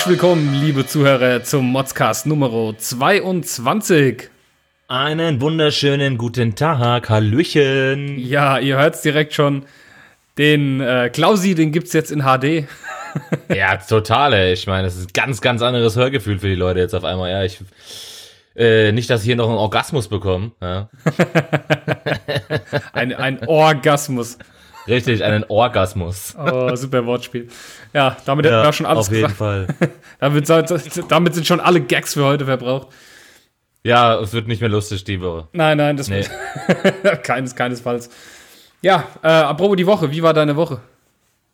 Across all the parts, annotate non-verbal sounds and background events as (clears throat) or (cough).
Herzlich willkommen, liebe Zuhörer, zum Modscast Nummer 22. Einen wunderschönen guten Tag, Hallöchen. Ja, ihr hört es direkt schon. Den äh, Klausi, den gibt es jetzt in HD. (laughs) ja, total, ey. Ich meine, das ist ein ganz, ganz anderes Hörgefühl für die Leute jetzt auf einmal. Ja, ich. Äh, nicht, dass ich hier noch einen Orgasmus bekomme. Ja. (laughs) ein, ein Orgasmus. Richtig, einen Orgasmus. Oh, super Wortspiel. Ja, damit ja, hätten wir schon alles auf jeden Fall. (laughs) damit, damit sind schon alle Gags für heute verbraucht. Ja, es wird nicht mehr lustig die Woche. Nein, nein, das nee. wird (laughs) keines, keinesfalls. Ja, äh, apropos die Woche, wie war deine Woche?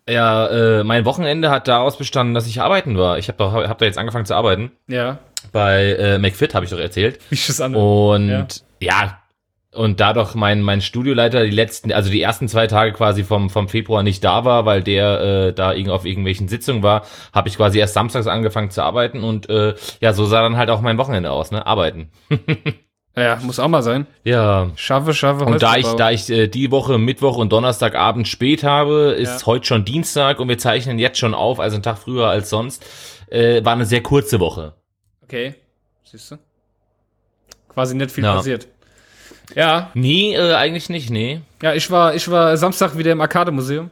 Ja, äh, mein Wochenende hat daraus bestanden, dass ich arbeiten war. Ich habe hab da jetzt angefangen zu arbeiten. Ja. Bei äh, McFit habe ich doch erzählt. Wie ist das an? Und ja, ja und da doch mein, mein Studioleiter die letzten, also die ersten zwei Tage quasi vom, vom Februar nicht da war, weil der äh, da irgend auf irgendwelchen Sitzungen war, habe ich quasi erst samstags angefangen zu arbeiten und äh, ja, so sah dann halt auch mein Wochenende aus, ne? Arbeiten. (laughs) ja, muss auch mal sein. Ja. Schaffe, schaffe. Und da ich, da ich äh, die Woche Mittwoch und Donnerstagabend spät habe, ist ja. heute schon Dienstag und wir zeichnen jetzt schon auf, also einen Tag früher als sonst, äh, war eine sehr kurze Woche. Okay, siehst du? Quasi nicht viel ja. passiert. Ja. Nee, äh, eigentlich nicht, nee. Ja, ich war, ich war Samstag wieder im Arcade-Museum.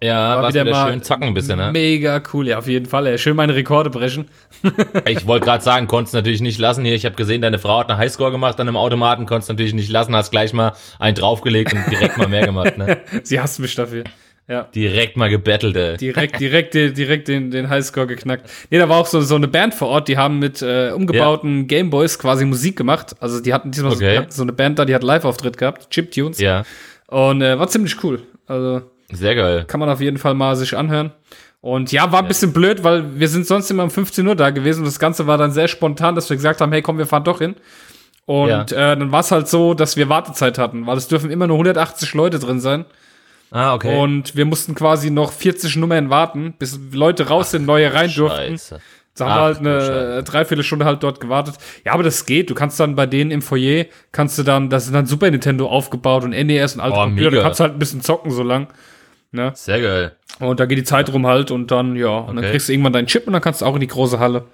Ja, war wieder, wieder mal schön zocken ein bisschen, ne? Mega cool, ja, auf jeden Fall. Ey. Schön meine Rekorde brechen. (laughs) ich wollte gerade sagen, konntest natürlich nicht lassen hier. Ich habe gesehen, deine Frau hat eine Highscore gemacht an einem Automaten, konntest natürlich nicht lassen, hast gleich mal einen draufgelegt und direkt mal mehr gemacht, ne? (laughs) Sie hasst mich dafür. Ja. Direkt mal gebettelt, ey. Direkt, (laughs) direkt, direkt den, den Highscore geknackt. Nee, da war auch so, so eine Band vor Ort, die haben mit äh, umgebauten ja. Gameboys quasi Musik gemacht. Also die hatten diesmal okay. so, so, eine Band da, die hat Live-Auftritt gehabt, Chiptunes. Ja. Und äh, war ziemlich cool. Also sehr geil. Kann man auf jeden Fall mal sich anhören. Und ja, war ein bisschen blöd, weil wir sind sonst immer um 15 Uhr da gewesen und das Ganze war dann sehr spontan, dass wir gesagt haben, hey, komm, wir fahren doch hin. Und ja. äh, dann war es halt so, dass wir Wartezeit hatten, weil es dürfen immer nur 180 Leute drin sein. Ah, okay. Und wir mussten quasi noch 40 Nummern warten, bis Leute raus sind, neue rein durften. Scheiße. Da haben wir halt eine Dreiviertelstunde halt dort gewartet. Ja, aber das geht. Du kannst dann bei denen im Foyer, kannst du dann, das sind dann Super Nintendo aufgebaut und NES und alte oh, Computer. Du kannst halt ein bisschen zocken so lang. Ne? Sehr geil. Und da geht die Zeit rum halt und dann, ja, und okay. dann kriegst du irgendwann deinen Chip und dann kannst du auch in die große Halle.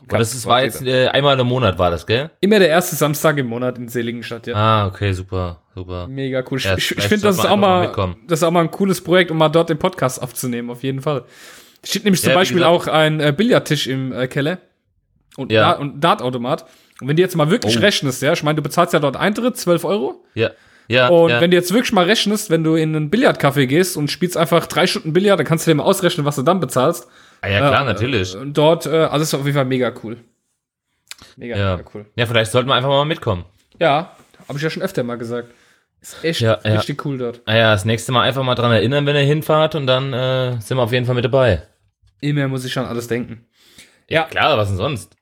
Und das ist, war jetzt äh, einmal im Monat, war das, gell? Immer der erste Samstag im Monat in Seligenstadt, ja. Ah, okay, super, super. Mega cool. Ja, ich, ich finde, das ist auch mal, das ist auch mal ein cooles Projekt, um mal dort den Podcast aufzunehmen, auf jeden Fall. Steht nämlich zum ja, Beispiel auch ein äh, Billardtisch im äh, Keller und, ja. Da, und Dartautomat. Und wenn du jetzt mal wirklich oh. rechnest, ja, ich meine, du bezahlst ja dort Eintritt, 12 Euro. Ja. Ja, und ja. wenn du jetzt wirklich mal rechnest, wenn du in einen Billardcafé gehst und spielst einfach drei Stunden Billard, dann kannst du dir mal ausrechnen, was du dann bezahlst. Ah, ja, klar, äh, natürlich. Und dort, äh, also ist auf jeden Fall mega cool. Mega, ja. mega cool. Ja, vielleicht sollten wir einfach mal mitkommen. Ja, habe ich ja schon öfter mal gesagt. Ist echt ja, richtig cool dort. Ah ja, das nächste Mal einfach mal dran erinnern, wenn ihr hinfahrt und dann äh, sind wir auf jeden Fall mit dabei. Immer muss ich schon alles denken. Ja. Klar, was denn sonst?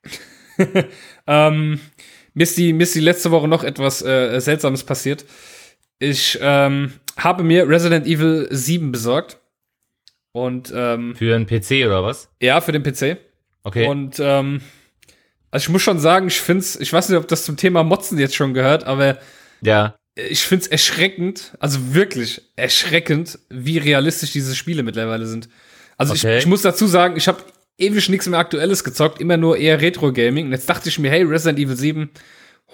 (laughs) ähm, mir, ist die, mir ist die letzte Woche noch etwas äh, Seltsames passiert. Ich ähm, habe mir Resident Evil 7 besorgt. Und ähm, für einen PC oder was? Ja, für den PC. Okay. Und ähm, also ich muss schon sagen, ich finde es, ich weiß nicht, ob das zum Thema Motzen jetzt schon gehört, aber ja. ich finde es erschreckend, also wirklich erschreckend, wie realistisch diese Spiele mittlerweile sind. Also okay. ich, ich muss dazu sagen, ich habe ewig nichts mehr Aktuelles gezockt, immer nur eher Retro-Gaming. Und jetzt dachte ich mir, hey, Resident Evil 7,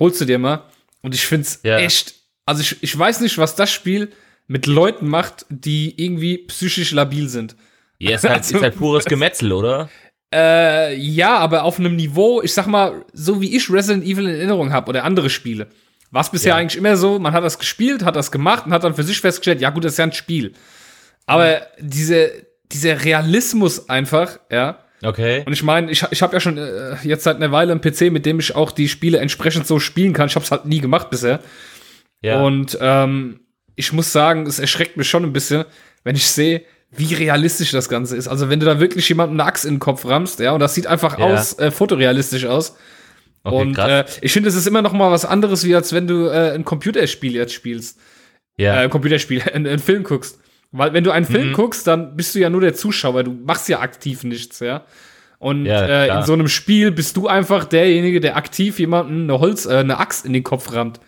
holst du dir mal. Und ich finde es ja. echt, also ich, ich weiß nicht, was das Spiel mit Leuten macht, die irgendwie psychisch labil sind. Ja, ist halt, also, ist halt pures (laughs) Gemetzel, oder? Äh, ja, aber auf einem Niveau, ich sag mal, so wie ich Resident Evil in Erinnerung habe oder andere Spiele, war es bisher ja. eigentlich immer so, man hat das gespielt, hat das gemacht und hat dann für sich festgestellt, ja gut, das ist ja ein Spiel. Aber mhm. diese, dieser Realismus einfach, ja. Okay. Und ich meine, ich, ich habe ja schon äh, jetzt seit einer Weile einen PC, mit dem ich auch die Spiele entsprechend so spielen kann. Ich habe es halt nie gemacht bisher. Ja. Und ähm, ich muss sagen, es erschreckt mich schon ein bisschen, wenn ich sehe, wie realistisch das Ganze ist. Also wenn du da wirklich jemanden eine Axt in den Kopf rammst, ja, und das sieht einfach ja. aus, äh, fotorealistisch aus. Okay, und äh, ich finde, es ist immer noch mal was anderes, wie als wenn du äh, ein Computerspiel jetzt spielst. Ja. Äh, ein Computerspiel, (laughs) einen Film guckst. Weil wenn du einen Film mhm. guckst, dann bist du ja nur der Zuschauer, du machst ja aktiv nichts, ja. Und ja, äh, in so einem Spiel bist du einfach derjenige, der aktiv jemanden eine Holz, äh, eine Axt in den Kopf rammt.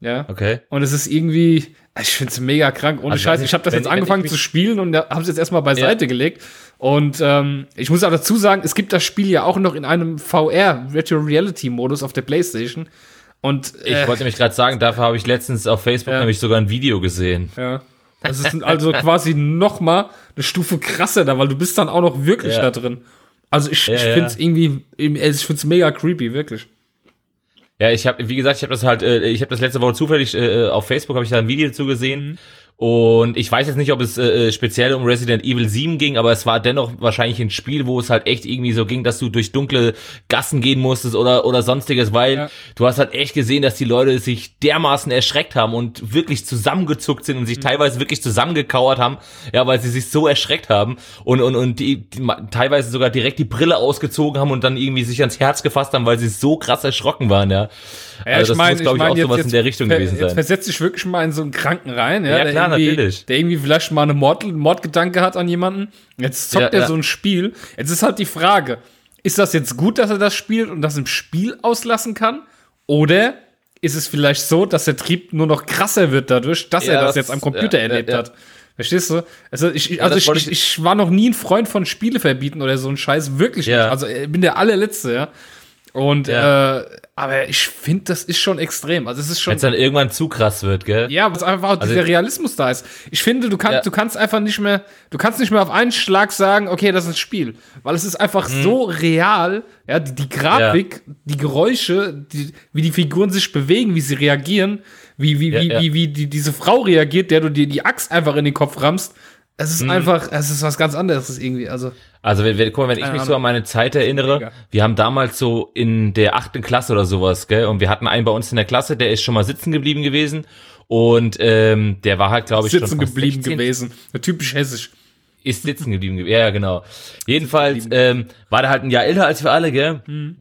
Ja. Okay. Und es ist irgendwie, ich finde es mega krank. Ohne Also, Scheiß. wenn Ich habe das wenn- jetzt angefangen ich zu spielen und habe es jetzt erstmal beiseite gelegt. Und ähm, ich muss auch dazu sagen, es gibt das Spiel ja auch noch in einem VR, Virtual Reality Modus auf der Playstation. Und Ich äh, wollte nämlich gerade sagen, dafür habe ich letztens auf Facebook Ja. nämlich sogar ein Video gesehen. ja. Das ist also quasi noch mal eine Stufe krasser da, weil du bist dann auch noch wirklich Ja. da drin. Also ich, Ja, ich ja. finde es irgendwie, ich finde es mega creepy, wirklich. Ja, ich habe, wie gesagt, ich habe das halt, äh, ich habe das letzte Woche zufällig äh, auf Facebook habe ich da ein Video zugesehen. Mhm. Und ich weiß jetzt nicht, ob es äh, speziell um Resident Evil 7 ging, aber es war dennoch wahrscheinlich ein Spiel, wo es halt echt irgendwie so ging, dass du durch dunkle Gassen gehen musstest oder oder sonstiges, weil Ja. du hast halt echt gesehen, dass die Leute sich dermaßen erschreckt haben und wirklich zusammengezuckt sind und Mhm. sich teilweise wirklich zusammengekauert haben, ja, weil sie sich so erschreckt haben und und und die, die teilweise sogar direkt die Brille ausgezogen haben und dann irgendwie sich ans Herz gefasst haben, weil sie so krass erschrocken waren, ja. also das muss, glaube ich, auch sowas in der Richtung gewesen Jetzt sein. versetz dich wirklich mal in so einen Kranken rein, ja, Ja, klar, natürlich. der irgendwie vielleicht mal eine Mord, Mordgedanke hat an jemanden. Jetzt zockt Ja, er ja. so ein Spiel. Jetzt ist halt die Frage, ist das jetzt gut, dass er das spielt und das im Spiel auslassen kann? Oder ist es vielleicht so, dass der Trieb nur noch krasser wird dadurch, dass Ja, er das, das- jetzt am Computer erlebt hat? Verstehst du? Also ich, also ich, ich, ich- war noch nie ein Freund von Spiele verbieten oder so ein Scheiß, wirklich Ja. nicht. Also ich bin der allerletzte, ja. Und äh, aber ich finde, das ist schon extrem. Also es ist schon Wenn es dann irgendwann zu krass wird, gell? ja, was einfach auch dieser Realismus da ist. Ich finde, du kannst, Ja. du kannst einfach nicht mehr, du kannst nicht mehr auf einen Schlag sagen, okay, das ist ein Spiel. Weil es ist einfach Mhm. so real, ja, die, die Grafik, die Geräusche, die, wie die Figuren sich bewegen, wie sie reagieren, wie, wie, Ja, wie, ja. wie, wie die, diese Frau reagiert, der du dir die Axt einfach in den Kopf rammst. Es Mhm. ist einfach, es ist was ganz anderes irgendwie. Also, Also wenn, wenn, guck mal, wenn ich mich Ahnung. so an meine Zeit erinnere, wir haben damals so in der achten Klasse oder sowas, gell, und wir hatten einen bei uns in der Klasse, der ist schon mal sitzen geblieben gewesen und ähm, der war halt, glaube ich, sitzen schon geblieben 16, gewesen. Typisch hessisch. Ist sitzen geblieben gewesen, ja, ja, genau. Jedenfalls ähm, war der halt ein Jahr älter als wir alle, gell, Mhm.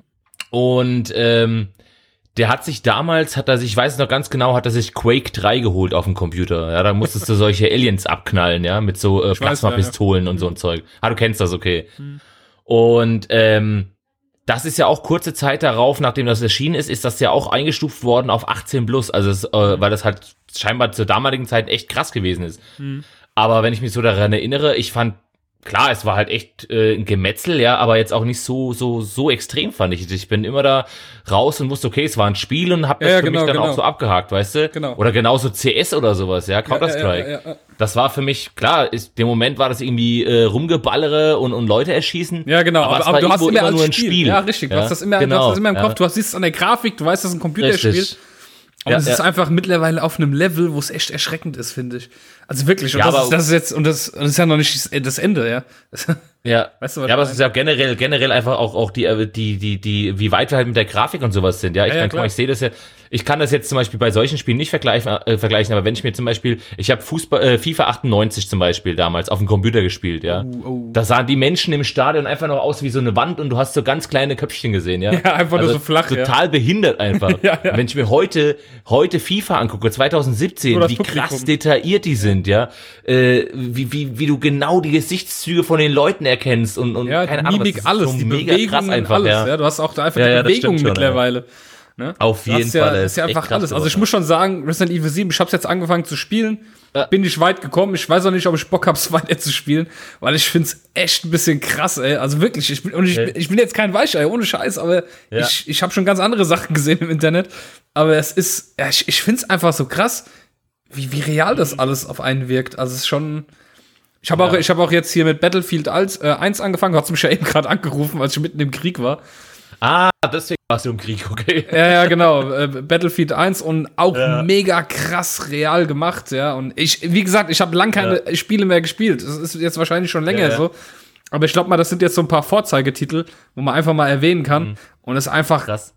und ähm, der hat sich damals, hat er sich, ich weiß es noch ganz genau, hat er sich Quake 3 geholt auf dem Computer. Ja, da musstest du solche (laughs) Aliens abknallen, ja, mit so äh, Plasmapistolen und so ein Zeug. Ah, du kennst das, okay. Und ähm, das ist ja auch kurze Zeit darauf, nachdem das erschienen ist, ist das ja auch eingestuft worden auf 18 plus, also es, äh, weil das halt scheinbar zur damaligen Zeit echt krass gewesen ist. Aber wenn ich mich so daran erinnere, ich fand klar, es war halt echt äh, ein Gemetzel, ja, aber jetzt auch nicht so so so extrem fand ich. Ich bin immer da raus und wusste, okay, es war ein Spiel und hab das Ja, ja, für genau, mich dann genau. auch so abgehakt, weißt du? Genau. Oder genauso CS oder sowas, ja, Counter Strike. Ja. Das war für mich klar. Ist, dem Moment war das irgendwie äh, rumgeballere und und Leute erschießen. Ja, genau. Aber, Aber, es aber du hast immer, immer nur ein Spiel. Spiel. Ja, richtig. Du hast das immer, du genau, hast das immer im. Kopf. Du siehst es an der Grafik, du weißt, das ist ein Computerspiel. Richtig. Und es ist einfach mittlerweile auf einem Level, wo es echt erschreckend ist, finde ich. Also wirklich. Und Ja, das, aber- ist, das ist jetzt, und das, und das ist ja noch nicht das Ende, ja. (laughs) Ja, Weißt du, was ja, aber es ist ja generell, generell einfach auch, auch die, äh, die, die, die, wie weit wir halt mit der Grafik und sowas sind. Ja, ich Ja, ja, meine, guck mal, klar. ich sehe das ja, ich kann das jetzt zum Beispiel bei solchen Spielen nicht vergleichen, äh, vergleichen aber wenn ich mir zum Beispiel, ich habe Fußball, äh, FIFA 98 zum Beispiel damals auf dem Computer gespielt, ja. oh. Da sahen die Menschen im Stadion einfach noch aus wie so eine Wand und du hast so ganz kleine Köpfchen gesehen, ja. (laughs) Ja, einfach nur so flach, ja. Total behindert einfach. (laughs) Ja, ja. Wenn ich mir heute, heute FIFA angucke, 2017, Nur das wie Publikum. krass detailliert die sind, ja. Äh, wie, wie, wie du genau die Gesichtszüge von den Leuten erkennst und, und Ja, keine Ahnung. Mimik, alles, so die mega Bewegung, krass einfach, alles. ja. Ja. Du hast auch da einfach Ja, die ja, Bewegung mittlerweile. Ne? Auf jeden ja, Fall. Das ist ja einfach alles. Also ich muss schon sagen, Resident Evil 7, ich habe jetzt angefangen zu spielen, Ja. bin ich weit gekommen. Ich weiß auch nicht, ob ich Bock habe, es (laughs) weiter zu spielen, weil ich finde es echt ein bisschen krass, ey. Also wirklich, ich bin, und ich, Okay. ich bin jetzt kein Weichei, ohne Scheiß, aber Ja. ich, ich habe schon ganz andere Sachen (laughs) gesehen im Internet. Aber es ist, ja, ich, ich finde es einfach so krass, wie, wie real das alles auf einen wirkt. Also es ist schon. Ich habe auch, ich habe auch jetzt hier mit Battlefield 1, äh, 1 angefangen, du hast mich ja eben gerade angerufen, als ich mitten im Krieg war. Ah, deswegen warst du im Krieg, okay. Ja, ja, genau. (laughs) Äh, Battlefield 1 und auch Ja. mega krass real gemacht, ja. Und ich, wie gesagt, ich habe lang keine Spiele mehr gespielt. Das ist jetzt wahrscheinlich schon länger Ja, ja. so. Aber ich glaube mal, das sind jetzt so ein paar Vorzeigetitel, wo man einfach mal erwähnen kann. Mhm. Und es ist einfach, Krass.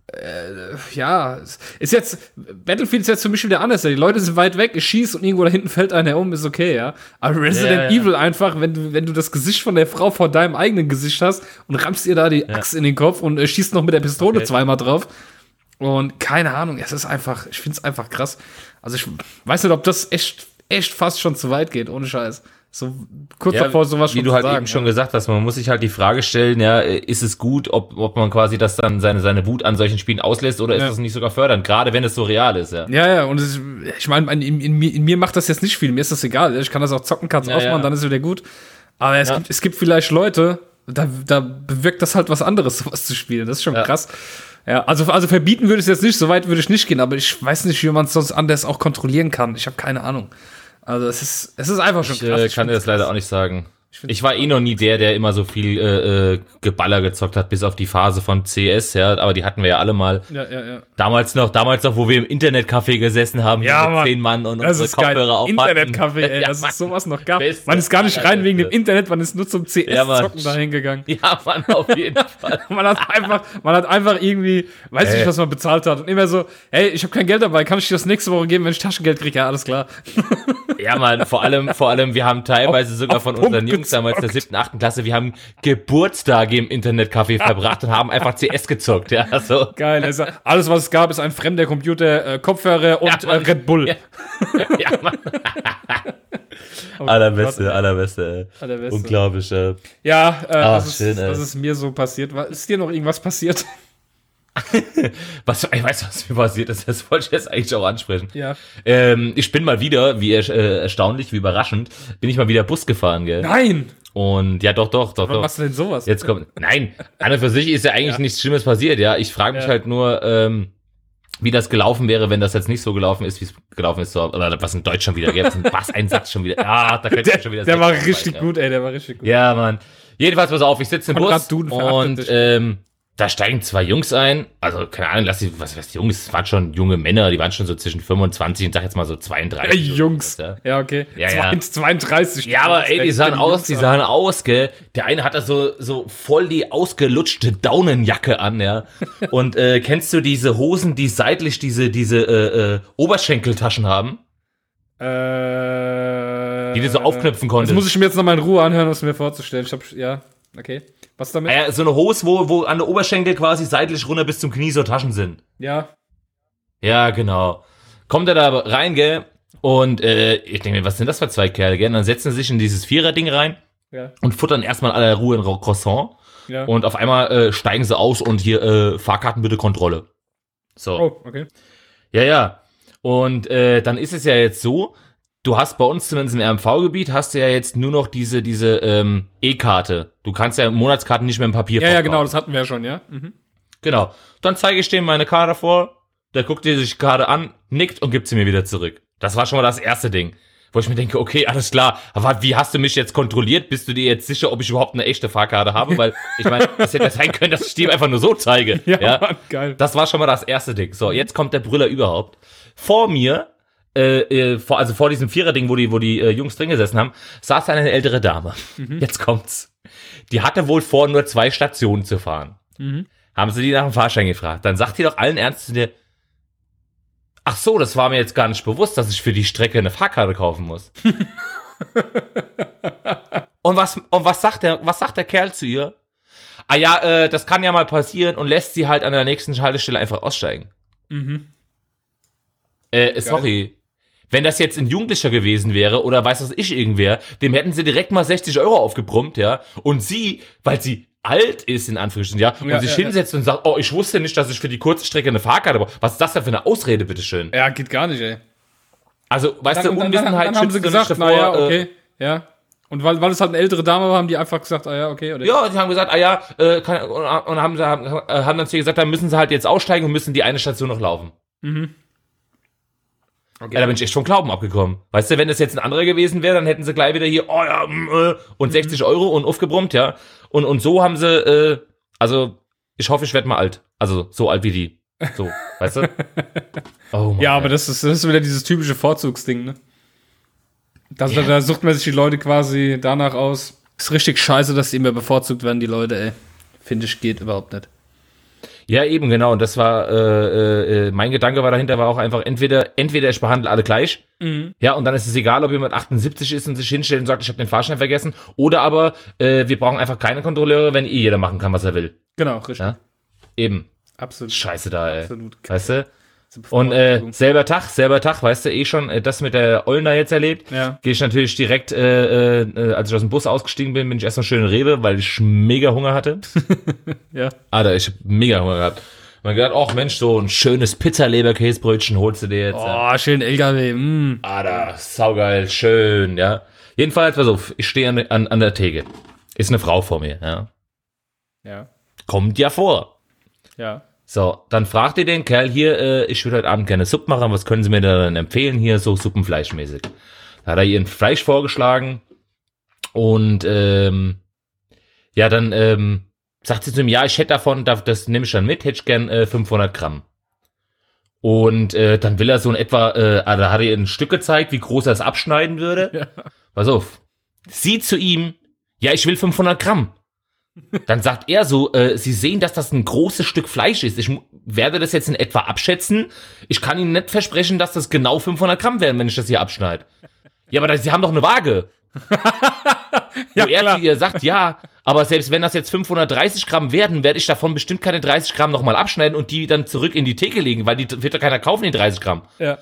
ja, es ist jetzt, Battlefield ist jetzt für mich wieder anders. Die Leute sind weit weg, ich schieße und irgendwo da hinten fällt einer um, ist okay, ja. Aber Resident Ja, ja. Evil einfach, wenn du, wenn du das Gesicht von der Frau vor deinem eigenen Gesicht hast und rammst ihr da die Axt in den Kopf und äh, schießt noch mit der Pistole Okay. zweimal drauf. Und keine Ahnung, es ist einfach, ich finde es einfach krass. Also ich weiß nicht, ob das echt, echt fast schon zu weit geht, ohne Scheiß. So kurz ja, davor sowas schon Wie du halt sagen, eben ja. schon gesagt hast, man muss sich halt die Frage stellen, ja, ist es gut, ob, ob man quasi das dann seine, seine Wut an solchen Spielen auslässt oder ist das nicht sogar fördernd, gerade wenn es so real ist, ja. Ja, ja, und ist, ich meine, in, in, in, mir macht das jetzt nicht viel, mir ist das egal. Ich kann das auch zocken, kann es ausmachen, dann ist es wieder gut. Aber es, gibt, es gibt vielleicht Leute, da, da bewirkt das halt was anderes, (laughs) sowas zu spielen. Das ist schon krass. Ja, also, also verbieten würde ich es jetzt nicht, so weit würde ich nicht gehen, aber ich weiß nicht, wie man es sonst anders auch kontrollieren kann. Ich habe keine Ahnung. Also es ist, es ist einfach schon ich, krass. Äh, ich kann dir das leider auch nicht sagen. Ich, ich war eh noch nie der, der immer so viel äh, äh, Geballer gezockt hat, bis auf die Phase von CS, ja, aber die hatten wir ja alle mal. Ja, ja, ja. Damals noch, damals noch, wo wir im Internetcafé gesessen haben, ja, mit Mann. zehn Mann und das unsere Kopfhörer auf Internetcafé, ey, (laughs) ja, dass es sowas noch gab. Man ist gar nicht rein wegen dem Internet, man ist nur zum CS-Zocken ja, dahin gegangen. Ja, Mann, auf jeden (laughs) Fall. man hat einfach, man hat einfach irgendwie, weiß äh. nicht, was man bezahlt hat und immer so, hey, ich habe kein Geld dabei, kann ich dir das nächste Woche geben, wenn ich Taschengeld kriege? Ja, alles klar. ja, Mann, vor allem, vor allem, wir haben teilweise auf, sogar von unseren Jungs damals der siebten, achten Klasse, wir haben Geburtstage im Internetcafé verbracht und haben einfach CS gezockt, ja, so. Geil, also alles, was es gab, ist ein fremder Computer, äh, Kopfhörer und ja, äh, Red Bull. Ja, ja Mann. oh, (laughs) allerbeste, allerbeste, allerbeste. Unglaublich, äh. Ja, äh, Ach, das, schön, ist, das ist mir so passiert. Ist dir noch irgendwas passiert? (laughs) was, ich weiß, was mir passiert ist, das wollte ich jetzt eigentlich auch ansprechen. Ja. Ähm, ich bin mal wieder, wie äh, erstaunlich, wie überraschend, bin ich mal wieder Bus gefahren, gell? Nein! Und ja, doch, doch, doch. Warum doch. machst du denn sowas? Jetzt kommt. Nein, an und für sich ist ja eigentlich ja. nichts Schlimmes passiert, ja. Ich frage mich ja. halt nur, ähm, wie das gelaufen wäre, wenn das jetzt nicht so gelaufen ist, wie es gelaufen ist, oder was in Deutsch schon wieder gibt. Was ein Satz schon wieder. Ja, da könnte ich schon wieder. Der war richtig gut, ey, der war richtig gut. Ja, Mann. Jedenfalls, pass auf, ich sitze im Bus und ähm, da steigen zwei Jungs ein, also keine Ahnung, lass die, was was Jungs, es waren schon junge Männer, die waren schon so zwischen 25 und sag jetzt mal so 32. Ey, Jungs. ja. ja, okay. Ja, ja. 32. Ja, aber ey, die sahen aus, die sahen aus, gell. Der eine hatte so so voll die ausgelutschte Daunenjacke an, ja. und äh, kennst du diese Hosen, die seitlich diese diese äh, äh, Oberschenkeltaschen haben? Äh, die du so aufknüpfen konntest. Das muss ich mir jetzt noch mal in Ruhe anhören, was mir vorzustellen. Ich hab, ja, okay. Was damit? Äh, so eine Hose, wo, wo an der Oberschenkel quasi seitlich runter bis zum Knie so Taschen sind. Ja. Ja, genau. Kommt er da rein, gell? Und äh, ich denke mir, was sind das für zwei Kerle, gell? Und dann setzen sie sich in dieses Vierer-Ding rein ja. und futtern erstmal aller Ruhe ein Croissant. Ja. Und auf einmal äh, steigen sie aus und hier äh, Fahrkarten bitte Kontrolle. So. Oh, okay. Ja, ja. Und äh, dann ist es ja jetzt so, du hast bei uns zumindest im RMV-Gebiet hast du ja jetzt nur noch diese, diese ähm, E-Karte. Du kannst ja Monatskarten nicht mehr im Papier Ja, ja, genau, das hatten wir ja schon, ja. Mhm. Genau. Dann zeige ich dem meine Karte vor, der guckt dir sich die Karte an, nickt und gibt sie mir wieder zurück. Das war schon mal das erste Ding. Wo ich mir denke, okay, alles klar, aber wie hast du mich jetzt kontrolliert? Bist du dir jetzt sicher, ob ich überhaupt eine echte Fahrkarte habe? Weil, ich meine, (laughs) es hätte sein können, dass ich die einfach nur so zeige. Ja, ja? Mann, geil. Das war schon mal das erste Ding. So, jetzt kommt der Brüller überhaupt. Vor mir äh, äh, vor, also vor diesem Vierer-Ding, wo die, wo die äh, Jungs drin gesessen haben, saß eine ältere Dame. Mhm. Jetzt kommt's. Die hatte wohl vor, nur zwei Stationen zu fahren. Mhm. Haben sie die nach dem Fahrschein gefragt. Dann sagt die doch allen Ernstes zu dir, ach so, das war mir jetzt gar nicht bewusst, dass ich für die Strecke eine Fahrkarte kaufen muss. (laughs) und was, und was sagt der, was sagt der Kerl zu ihr? Ah ja, äh, das kann ja mal passieren und lässt sie halt an der nächsten Haltestelle einfach aussteigen. Mhm. Äh, sorry, wenn das jetzt ein Jugendlicher gewesen wäre oder weiß was ich irgendwer, dem hätten sie direkt mal 60 Euro aufgebrummt, ja. Und sie, weil sie alt ist, in Anführungsstrichen, ja, und ja, sich ja, hinsetzt und sagt, oh, ich wusste nicht, dass ich für die kurze Strecke eine Fahrkarte brauche. Was ist das denn für eine Ausrede, bitteschön? Ja, geht gar nicht, ey. Also, weißt dann, du, Unwissenheit dann, dann, dann haben sie gesagt, naja, äh, okay, äh, ja. Und weil, weil es halt eine ältere Dame war, haben die einfach gesagt, ah ja, okay. Oder ja, die haben gesagt, ah ja, äh, kann, und, und haben, haben, haben dann zu ihr gesagt, dann müssen sie halt jetzt aussteigen und müssen die eine Station noch laufen. Mhm. Okay. Ja, da bin ich echt vom Glauben abgekommen. Weißt du, wenn das jetzt ein anderer gewesen wäre, dann hätten sie gleich wieder hier, oh ja, mm, äh, und 60 mhm. Euro und aufgebrummt, ja. Und, und so haben sie, äh, also, ich hoffe, ich werde mal alt. Also, so alt wie die. So, weißt du? (laughs) Oh ja, aber das ist, das ist wieder dieses typische Vorzugsding, ne? Das, yeah. Da sucht man sich die Leute quasi danach aus. Ist richtig scheiße, dass die immer bevorzugt werden, die Leute, ey. Finde ich, geht überhaupt nicht. Ja, eben, genau. Und das war, äh, äh, mein Gedanke war dahinter, war auch einfach, entweder, entweder ich behandle alle gleich, mhm. ja, und dann ist es egal, ob jemand 78 ist und sich hinstellt und sagt, ich habe den Fahrschein vergessen, oder aber äh, wir brauchen einfach keine Kontrolleure, wenn eh jeder machen kann, was er will. Genau, richtig. Ja? Eben. Absolut. Scheiße da, ey. Absolut. Weißt du? Und äh, selber Tag, selber Tag, weißt du eh schon, äh, das mit der Ollner jetzt erlebt. Ja. Gehe ich natürlich direkt, äh, äh, als ich aus dem Bus ausgestiegen bin, bin ich erst noch schön in Rewe, weil ich mega Hunger hatte. (laughs) ja. Alter, ich hab mega Hunger gehabt. Man gedacht, ach Mensch, so ein schönes Pizza-Leberkäsebrötchen holst du dir jetzt. Oh, ja. schön LKW. Mm. Alter, saugeil, schön, ja. Jedenfalls, pass auf, ich stehe an, an, an der Theke. Ist eine Frau vor mir, ja. Ja. Kommt ja vor. Ja. So, dann fragt ihr den Kerl hier, äh, ich würde heute Abend gerne Suppe machen, was können Sie mir da dann empfehlen hier, so suppenfleischmäßig? Da hat er ihr ein Fleisch vorgeschlagen und ähm, ja, dann ähm, sagt sie zu ihm, ja, ich hätte davon, das nehme ich dann mit, hätte ich gern äh, 500 Gramm. Und äh, dann will er so in etwa, äh, ah, da hat er ihr ein Stück gezeigt, wie groß er es abschneiden würde. (laughs) Ja. Pass auf. Sie zu ihm, ja, ich will 500 Gramm. Dann sagt er so, äh, Sie sehen, dass das ein großes Stück Fleisch ist. Ich werde das jetzt in etwa abschätzen. Ich kann Ihnen nicht versprechen, dass das genau 500 Gramm werden, wenn ich das hier abschneide. Ja, aber das, Sie haben doch eine Waage. (laughs) ja, Wo er zu ihr sagt, ja, aber selbst wenn das jetzt 530 Gramm werden, werde ich davon bestimmt keine 30 Gramm nochmal abschneiden und die dann zurück in die Theke legen, weil die wird doch keiner kaufen, die 30 Gramm. Ja.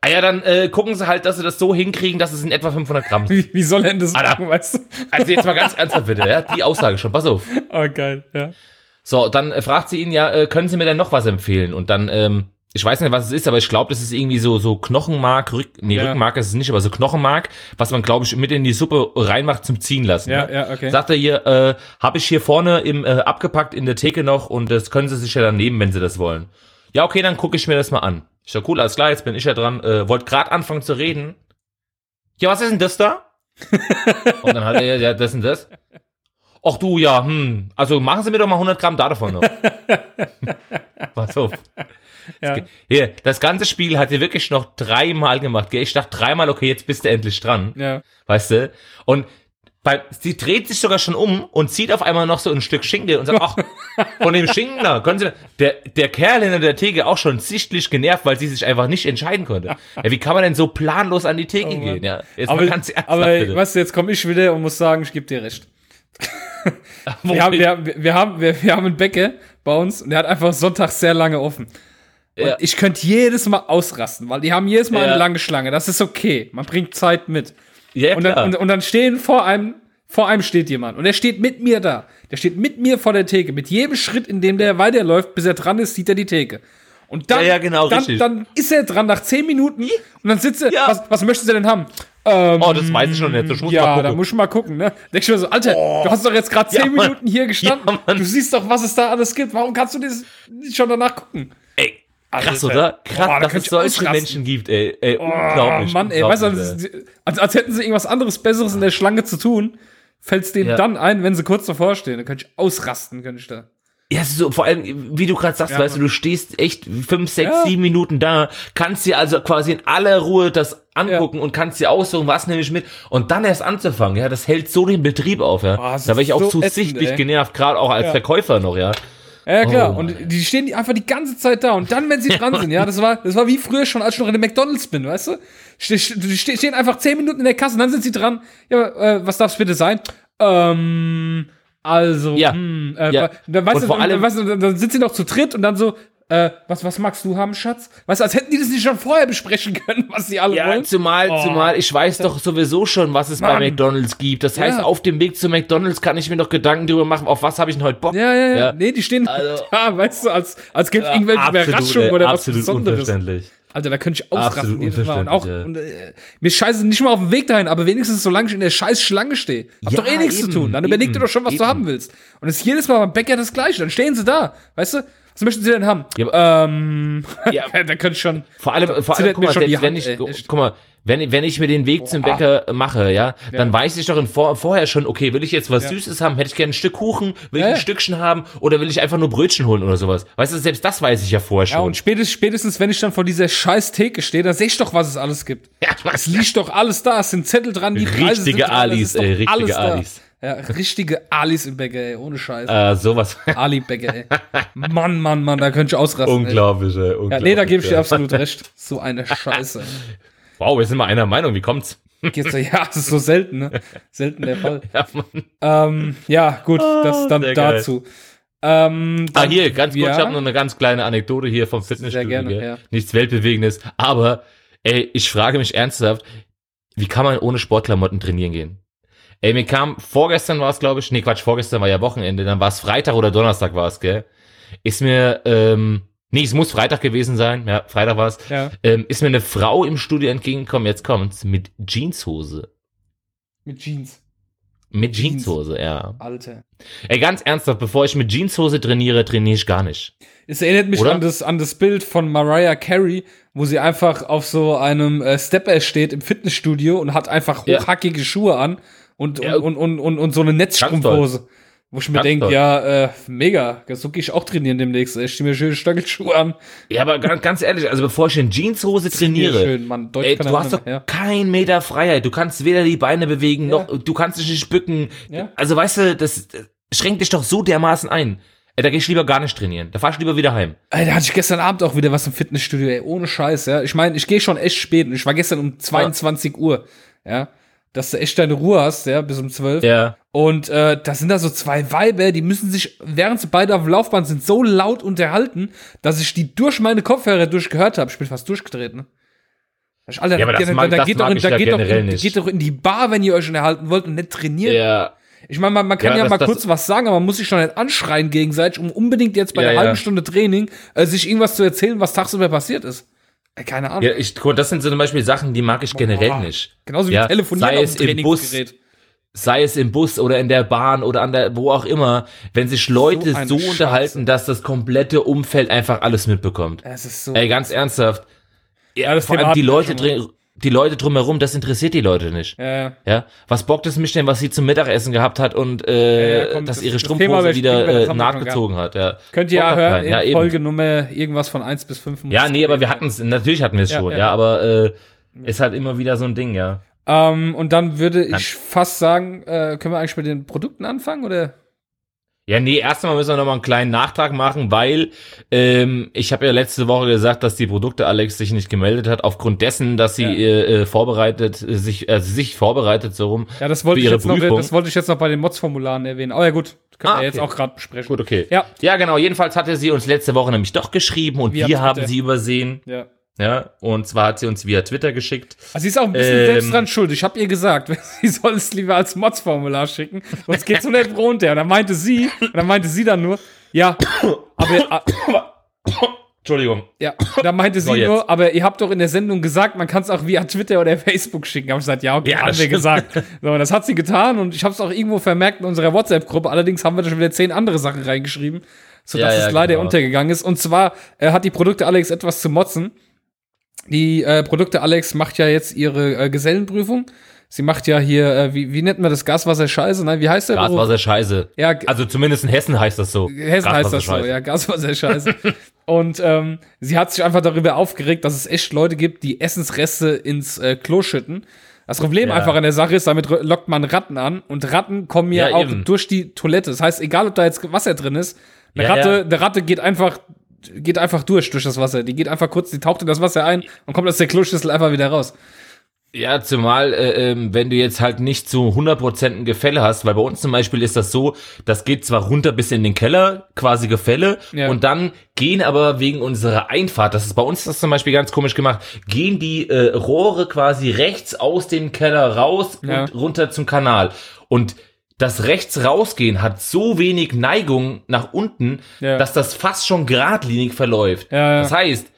Ah ja, dann äh, gucken sie halt, dass sie das so hinkriegen, dass es in etwa 500 Gramm ist. Wie, wie soll denn das machen, weißt du? Also jetzt mal ganz ernsthaft bitte, ja, die Aussage schon, pass auf. Oh, geil, ja. So, dann äh, fragt sie ihn ja, äh, können Sie mir denn noch was empfehlen? Und dann, ähm, ich weiß nicht, was es ist, aber ich glaube, das ist irgendwie so so Knochenmark, Rück, nee, ja. Rückenmark ist es nicht, aber so Knochenmark, was man glaube ich mit in die Suppe reinmacht zum ziehen lassen. Ja, ne? ja, okay. Sagt er hier, äh, habe ich hier vorne im äh, abgepackt in der Theke noch und das können Sie sich ja dann nehmen, wenn Sie das wollen. Ja, okay, dann gucke ich mir das mal an. Ich sag, cool, alles klar, jetzt bin ich ja dran. Äh, wollte gerade anfangen zu reden. Ja, was ist denn das da? (laughs) und dann hat er, ja, das und das. Ach du, ja, hm, also machen Sie mir doch mal 100 Gramm davon noch. (laughs) Pass auf. Ja. Hier, das ganze Spiel hat er wirklich noch dreimal gemacht. Gell? Ich dachte dreimal, okay, jetzt bist du endlich dran. Ja. Weißt du? Und weil sie dreht sich sogar schon um und zieht auf einmal noch so ein Stück Schinken und sagt, ach, von dem Schinken da, können Sie, der, der Kerl hinter der Theke auch schon sichtlich genervt, weil sie sich einfach nicht entscheiden konnte. Ja, wie kann man denn so planlos an die Theke oh, gehen? Ja, jetzt aber, ganz ernsthaft, aber bitte. weißt du, jetzt komme ich wieder und muss sagen, ich gebe dir recht. (laughs) wir, haben, wir, wir, haben, wir, wir haben einen Bäcker bei uns und der hat einfach sonntags sehr lange offen. Ja. ich könnte jedes Mal ausrasten, weil die haben jedes Mal ja. eine lange Schlange. Das ist okay. Man bringt Zeit mit. Ja, und, dann, und, und, dann stehen vor einem, vor einem steht jemand. Und er steht mit mir da. Der steht mit mir vor der Theke. Mit jedem Schritt, in dem der weiterläuft, bis er dran ist, sieht er die Theke. Und dann, ja, ja, genau, dann, dann, ist er dran nach zehn Minuten und dann sitzt er, ja. was, was möchten Sie denn haben? Ähm, oh, das weiß ich schon nicht. Ich muss ja, da muss ich mal gucken, ne? Denk ich mir so, Alter, oh. du hast doch jetzt gerade zehn Minuten hier gestanden. Du siehst doch, was es da alles gibt. Warum kannst du das nicht schon danach gucken? Ey, Krass, oder? Krass, oh, da dass es solche Menschen gibt, ey. ey oh, unglaublich. Mann, ey, weißt du, als, als hätten sie irgendwas anderes Besseres in der Schlange zu tun, fällt es denen ja. dann ein, wenn sie kurz davor stehen. Da könnte ich ausrasten, könnte ich da. Ja, so, vor allem, wie du gerade sagst, ja, weißt du, du stehst echt fünf, sechs, ja. sieben Minuten da, kannst dir also quasi in aller Ruhe das angucken ja. und kannst dir aussuchen, was nehme ich mit und dann erst anzufangen, ja, das hält so den Betrieb auf, ja. Oh, da wäre ich auch so zu sichtlich genervt, gerade auch als Verkäufer noch, ja. Ja, klar. Oh. Und die stehen einfach die ganze Zeit da. Und dann, wenn sie (laughs) dran sind, ja, das war, das war wie früher schon, als ich noch in der McDonalds bin, weißt du? Die stehen einfach zehn Minuten in der Kasse und dann sind sie dran. Ja, äh, was darf es bitte sein? Ähm, also, ja. Hm, äh, ja. Weißt, du, weißt du, dann sind sie noch zu dritt und dann so, äh, was, was magst du haben, Schatz? Weißt du, als hätten die das nicht schon vorher besprechen können, (laughs) was sie alle ja, wollen. Zumal, oh. zumal, ich weiß doch sowieso schon, was es Mann. bei McDonalds gibt. Das heißt, ja. auf dem Weg zu McDonalds kann ich mir noch Gedanken darüber machen, auf was habe ich denn heute Bock. Ja, ja, ja. Nee, die stehen also, (laughs) da, weißt du, als, als gäbe es irgendwelche absolut, Überraschungen oder was Besonderes. Unverständlich. Alter, da könnte ich ausrasten jedes Mal. Und auch, ja. und, äh, mir scheiße nicht mal auf dem Weg dahin, aber wenigstens solange ich in der scheiß Schlange stehe. Hab ja, doch eh nichts eben, zu tun. Dann eben, überleg dir doch schon, was eben. du haben willst. Und es ist jedes Mal beim Bäcker das Gleiche. Dann stehen sie da. Weißt du? Was möchten Sie denn haben? Ja, ähm, (laughs) ja. da könnte ich schon. Vor allem, vor allem, guck mal, selbst wenn ich, ey, guck mal, wenn, wenn ich mir den Weg oh, zum Bäcker ah. mache, ja, ja, dann weiß ich doch in vor, vorher schon, okay, will ich jetzt was ja. Süßes haben? Hätte ich gerne ein Stück Kuchen? Will ich ein Stückchen haben? Oder will ich einfach nur Brötchen holen oder sowas? Weißt du, selbst das weiß ich ja vorher schon. Ja, und spätestens, spätestens wenn ich dann vor dieser scheiß Theke stehe, da sehe ich doch, was es alles gibt. (laughs) Ja, es liegt doch alles da, es sind Zettel dran, die Preise Richtige Alis, ey, richtige Alis. Ja, richtige Alis im Bäcker, ey, ohne Scheiß. Äh, sowas. (laughs) Ali-Bäcker, ey. Mann, Mann, Mann, da könnte ich ausrasten. Unglaublich, ey. unglaublich, ja, nee, da gebe ich dir absolut recht. So eine (laughs) Scheiße. Wow, wir sind mal einer Meinung, wie kommt's? Geht's (laughs) ja, das ist so selten, ne? Selten der Fall. (laughs) Ja. Ähm, ja gut, oh, das dann dazu. Ähm, ah, hier, ganz kurz, ja. ich habe noch eine ganz kleine Anekdote hier vom Fitnessstudio. Sehr gerne, ja. Nichts Weltbewegendes, aber ey, ich frage mich ernsthaft, wie kann man ohne Sportklamotten trainieren gehen? Ey, mir kam, vorgestern war es, glaube ich, nee, Quatsch, vorgestern war ja Wochenende, dann war es Freitag oder Donnerstag war es, gell? Ist mir, ähm, nee, es muss Freitag gewesen sein, ja, Freitag war es, ja. ähm, ist mir eine Frau im Studio entgegengekommen, jetzt kommt's, mit Jeanshose. Mit Jeans. Mit Jeanshose, Jeans. ja. Alter. Ey, ganz ernsthaft, bevor ich mit Jeanshose trainiere, trainiere ich gar nicht. Es erinnert mich an das, an das Bild von Mariah Carey, wo sie einfach auf so einem äh, Stepper steht im Fitnessstudio und hat einfach hochhackige ja. Schuhe an und, ja. und, und, und, und, so eine Netzstrumpfhose. Wo ich mir denke, ja, äh, mega, so gehe ich auch trainieren demnächst. Ich stehe mir schöne Stöckelschuhe an. Ja, aber ganz, ganz ehrlich, also bevor ich in Jeanshose trainiere, schön, Mann. Deutsch ey, du hast doch ja. keinen Meter Freiheit. Du kannst weder die Beine bewegen, ja. noch, du kannst dich nicht bücken. Ja. Also weißt du, das, das schränkt dich doch so dermaßen ein. Ey, da geh ich lieber gar nicht trainieren. Da fahr ich lieber wieder heim. Ey, da hatte ich gestern Abend auch wieder was im Fitnessstudio, ey, ohne Scheiß, ja. Ich meine, ich gehe schon echt spät und ich war gestern um 22 ja. Uhr, ja dass du echt deine Ruhe hast, ja, bis um zwölf. Ja. Und äh, da sind da so zwei Weiber, die müssen sich, während sie beide auf dem Laufband sind, so laut unterhalten, dass ich die durch meine Kopfhörer durchgehört habe. Ich bin fast durchgedreht, ne? Alter, ja, aber das da, mag, da, geht, doch, in, da geht, doch in, geht doch in die Bar, wenn ihr euch unterhalten wollt und nicht trainieren. Ja. Ich meine, man, man kann ja, ja das, mal kurz was sagen, aber man muss sich doch nicht anschreien gegenseitig, um unbedingt jetzt bei ja, einer halben Stunde Training äh, sich irgendwas zu erzählen, was tagsüber passiert ist. Äh, keine Ahnung. Ja, ich, das sind zum Beispiel Sachen, die mag ich generell Boah. nicht. Genauso wie ja, telefonieren sei es im Bus, sei es im Bus oder in der Bahn oder an der, wo auch immer, wenn sich Leute so, so unterhalten, dass das komplette Umfeld einfach alles mitbekommt. Es ist so. Ey, ganz ernsthaft. Ja, das vor allem die Leute drehen, die Leute drumherum, das interessiert die Leute nicht. Ja, ja. Was bockt es mich denn, was sie zum Mittagessen gehabt hat und äh, ja, ja, komm, dass das, ihre Strumpfhose wieder äh, nachgezogen hat. Ja. Könnt ihr ja hören, ja, in Folge Nummer irgendwas von 1 bis 5. Ja, nee, aber wir hatten es, natürlich hatten wir es schon, ja, aber äh, ist halt immer wieder so ein Ding, ja. Ähm, und dann würde ich fast sagen, äh, können wir eigentlich mit den Produkten anfangen, oder? Ja, nee, erstmal müssen wir noch mal einen kleinen Nachtrag machen, weil ähm, ich habe ja letzte Woche gesagt, dass die Produkte Alex sich nicht gemeldet hat, aufgrund dessen, dass sie ja. äh, äh vorbereitet, sich, äh, sich vorbereitet so rum. Ja, das wollte, ich jetzt noch, das wollte ich jetzt noch bei den Mods-Formularen erwähnen. Aber ja gut, können ah, wir jetzt auch gerade besprechen. Gut, okay. Ja. ja, genau. Jedenfalls hatte sie uns letzte Woche nämlich doch geschrieben und wir, wir haben sie übersehen. Ja. Ja, und zwar hat sie uns via Twitter geschickt. Also sie ist auch ein bisschen ähm, selbst dran schuld. Ich habe ihr gesagt, (laughs) sie soll es lieber als Mods-Formular schicken, sonst geht's so nicht runter. Und dann meinte sie, und dann meinte sie dann nur, ja, aber. Entschuldigung. Ja, da meinte sie so, nur, aber ihr habt doch in der Sendung gesagt, man kann es auch via Twitter oder Facebook schicken. Hab ich gesagt, ja, okay, ja, haben wir gesagt. So, das hat sie getan und ich habe es auch irgendwo vermerkt in unserer WhatsApp-Gruppe. Allerdings haben wir da schon wieder zehn andere Sachen reingeschrieben, sodass ja, ja, es leider genau. untergegangen ist. Und zwar äh, hat die Produkte Alex etwas zu motzen. Die äh, Produkte Alex macht ja jetzt ihre äh, Gesellenprüfung. Sie macht ja hier, äh, wie, wie nennt man das? Gaswasser Scheiße? Nein, wie heißt der? Gaswasser Scheiße. Ja, also zumindest in Hessen heißt das so. Hessen heißt das so, ja, Gaswasser Scheiße. (laughs) Und ähm, sie hat sich einfach darüber aufgeregt, dass es echt Leute gibt, die Essensreste ins äh, Klo schütten. Das Problem ja. einfach an der Sache ist, damit lockt man Ratten an und Ratten kommen ja, ja auch eben. durch die Toilette. Das heißt, egal ob da jetzt Wasser drin ist, eine ja, Ratte, eine Ratte geht einfach geht einfach durch, durch das Wasser. Die geht einfach kurz, die taucht in das Wasser ein und kommt aus der Kloschüssel einfach wieder raus. Ja, zumal, äh, äh, wenn du jetzt halt nicht zu 100% ein Gefälle hast, weil bei uns zum Beispiel ist das so, das geht zwar runter bis in den Keller, quasi Gefälle, ja. und dann gehen aber wegen unserer Einfahrt, das ist bei uns das zum Beispiel ganz komisch gemacht, gehen die äh, Rohre quasi rechts aus dem Keller raus ja. und runter zum Kanal. Und das rechts rausgehen hat so wenig Neigung nach unten, ja. dass das fast schon geradlinig verläuft. Ja, ja. Das heißt,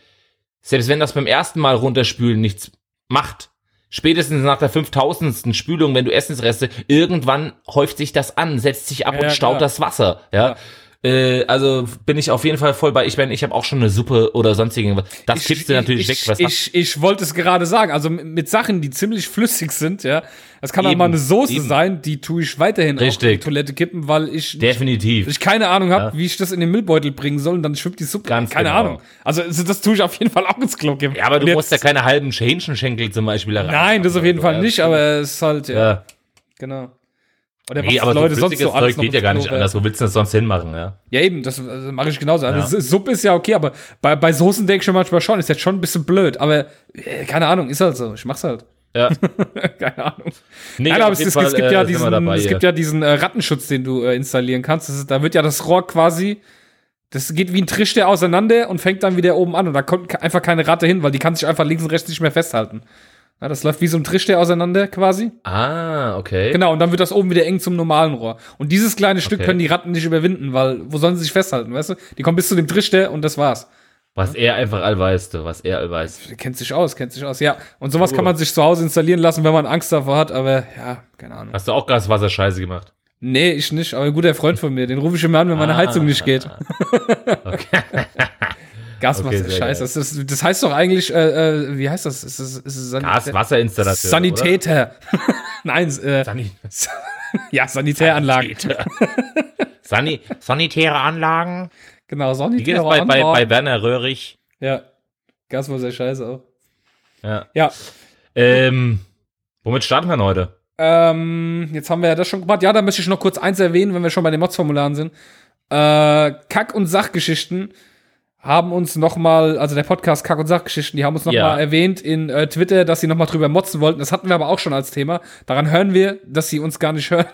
selbst wenn das beim ersten Mal runterspülen nichts macht, spätestens nach der 5000. Spülung, wenn du Essensreste, irgendwann häuft sich das an, setzt sich ab und staut das Wasser. Ja. Äh, also bin ich auf jeden Fall voll bei. Ich meine, ich habe auch schon eine Suppe oder sonstigen. Das kippst du natürlich ich, weg. Was ich, ich wollte es gerade sagen. Also mit Sachen, die ziemlich flüssig sind, ja. Das kann eben, auch mal eine Soße eben. sein, die tue ich weiterhin Richtig. auf die Toilette kippen, weil ich definitiv ich keine Ahnung habe, ja. wie ich das in den Müllbeutel bringen soll und dann schwimmt die Suppe. Ganz keine genau. Ahnung. Also das tue ich auf jeden Fall auch ins Klo geben. Ja, aber und du musst ja keine halben Hähnchenschenkel zum Beispiel rein. Nein, das auf jeden Fall nicht, aber es ist halt ja. ja. Genau. Oder nee, aber Leute so sonst so Zeug geht ja gar nicht anders. Wo willst du das sonst hinmachen, ja? Ja, eben, das, das mache ich genauso. Also, ja. Suppe ist ja okay, aber bei, bei Soßen denke ich schon manchmal schon, ist jetzt schon ein bisschen blöd, aber äh, keine Ahnung, ist halt so. Ich mach's halt. Ja. (laughs) Keine Ahnung. Nee, Nein, aber es, Fall, es, gibt ja diesen, dabei, es gibt ja diesen äh, Rattenschutz, den du äh, installieren kannst. Ist, da wird ja das Rohr quasi, das geht wie ein Trichter auseinander und fängt dann wieder oben an und da kommt einfach keine Ratte hin, weil die kann sich einfach links und rechts nicht mehr festhalten. Ja, das läuft wie so ein Trichter auseinander quasi. Ah, okay. Genau, und dann wird das oben wieder eng zum normalen Rohr. Und dieses kleine Stück okay. können die Ratten nicht überwinden, weil wo sollen sie sich festhalten, weißt du? Die kommen bis zu dem Trichter und das war's. Was er einfach all weiß, du, was er all weiß. Kennt sich aus, kennt sich aus, ja. Und sowas oh. kann man sich zu Hause installieren lassen, wenn man Angst davor hat, aber ja, keine Ahnung. Hast du auch Gaswasser-Scheiße gemacht? Nee, ich nicht, aber ein guter Freund von mir, den rufe ich immer an, wenn meine ah, Heizung nicht geht. Okay. (laughs) Gaswasser, okay, scheiße. Das, das, das, heißt doch eigentlich, äh, äh, wie heißt das? Ist das ist Sanitär? Gaswasserinstallation. Sanitäter. (laughs) Nein, äh, Sani (laughs) ja, Sanitäranlagen. Sani sanitäre Anlagen. Genau, sanitäre das bei, bei, bei Werner Röhrig? Ja. Gaswasser, scheiße auch. Ja. Ja. Ähm, womit starten wir heute? Ähm, jetzt haben wir ja das schon gemacht. Ja, da möchte ich noch kurz eins erwähnen, wenn wir schon bei den Mods-Formularen sind. Äh, Kack- und Sachgeschichten haben uns nochmal, also der Podcast Kack- und Sachgeschichten, die haben uns nochmal ja. erwähnt in äh, Twitter, dass sie nochmal drüber motzen wollten. Das hatten wir aber auch schon als Thema. Daran hören wir, dass sie uns gar nicht hören.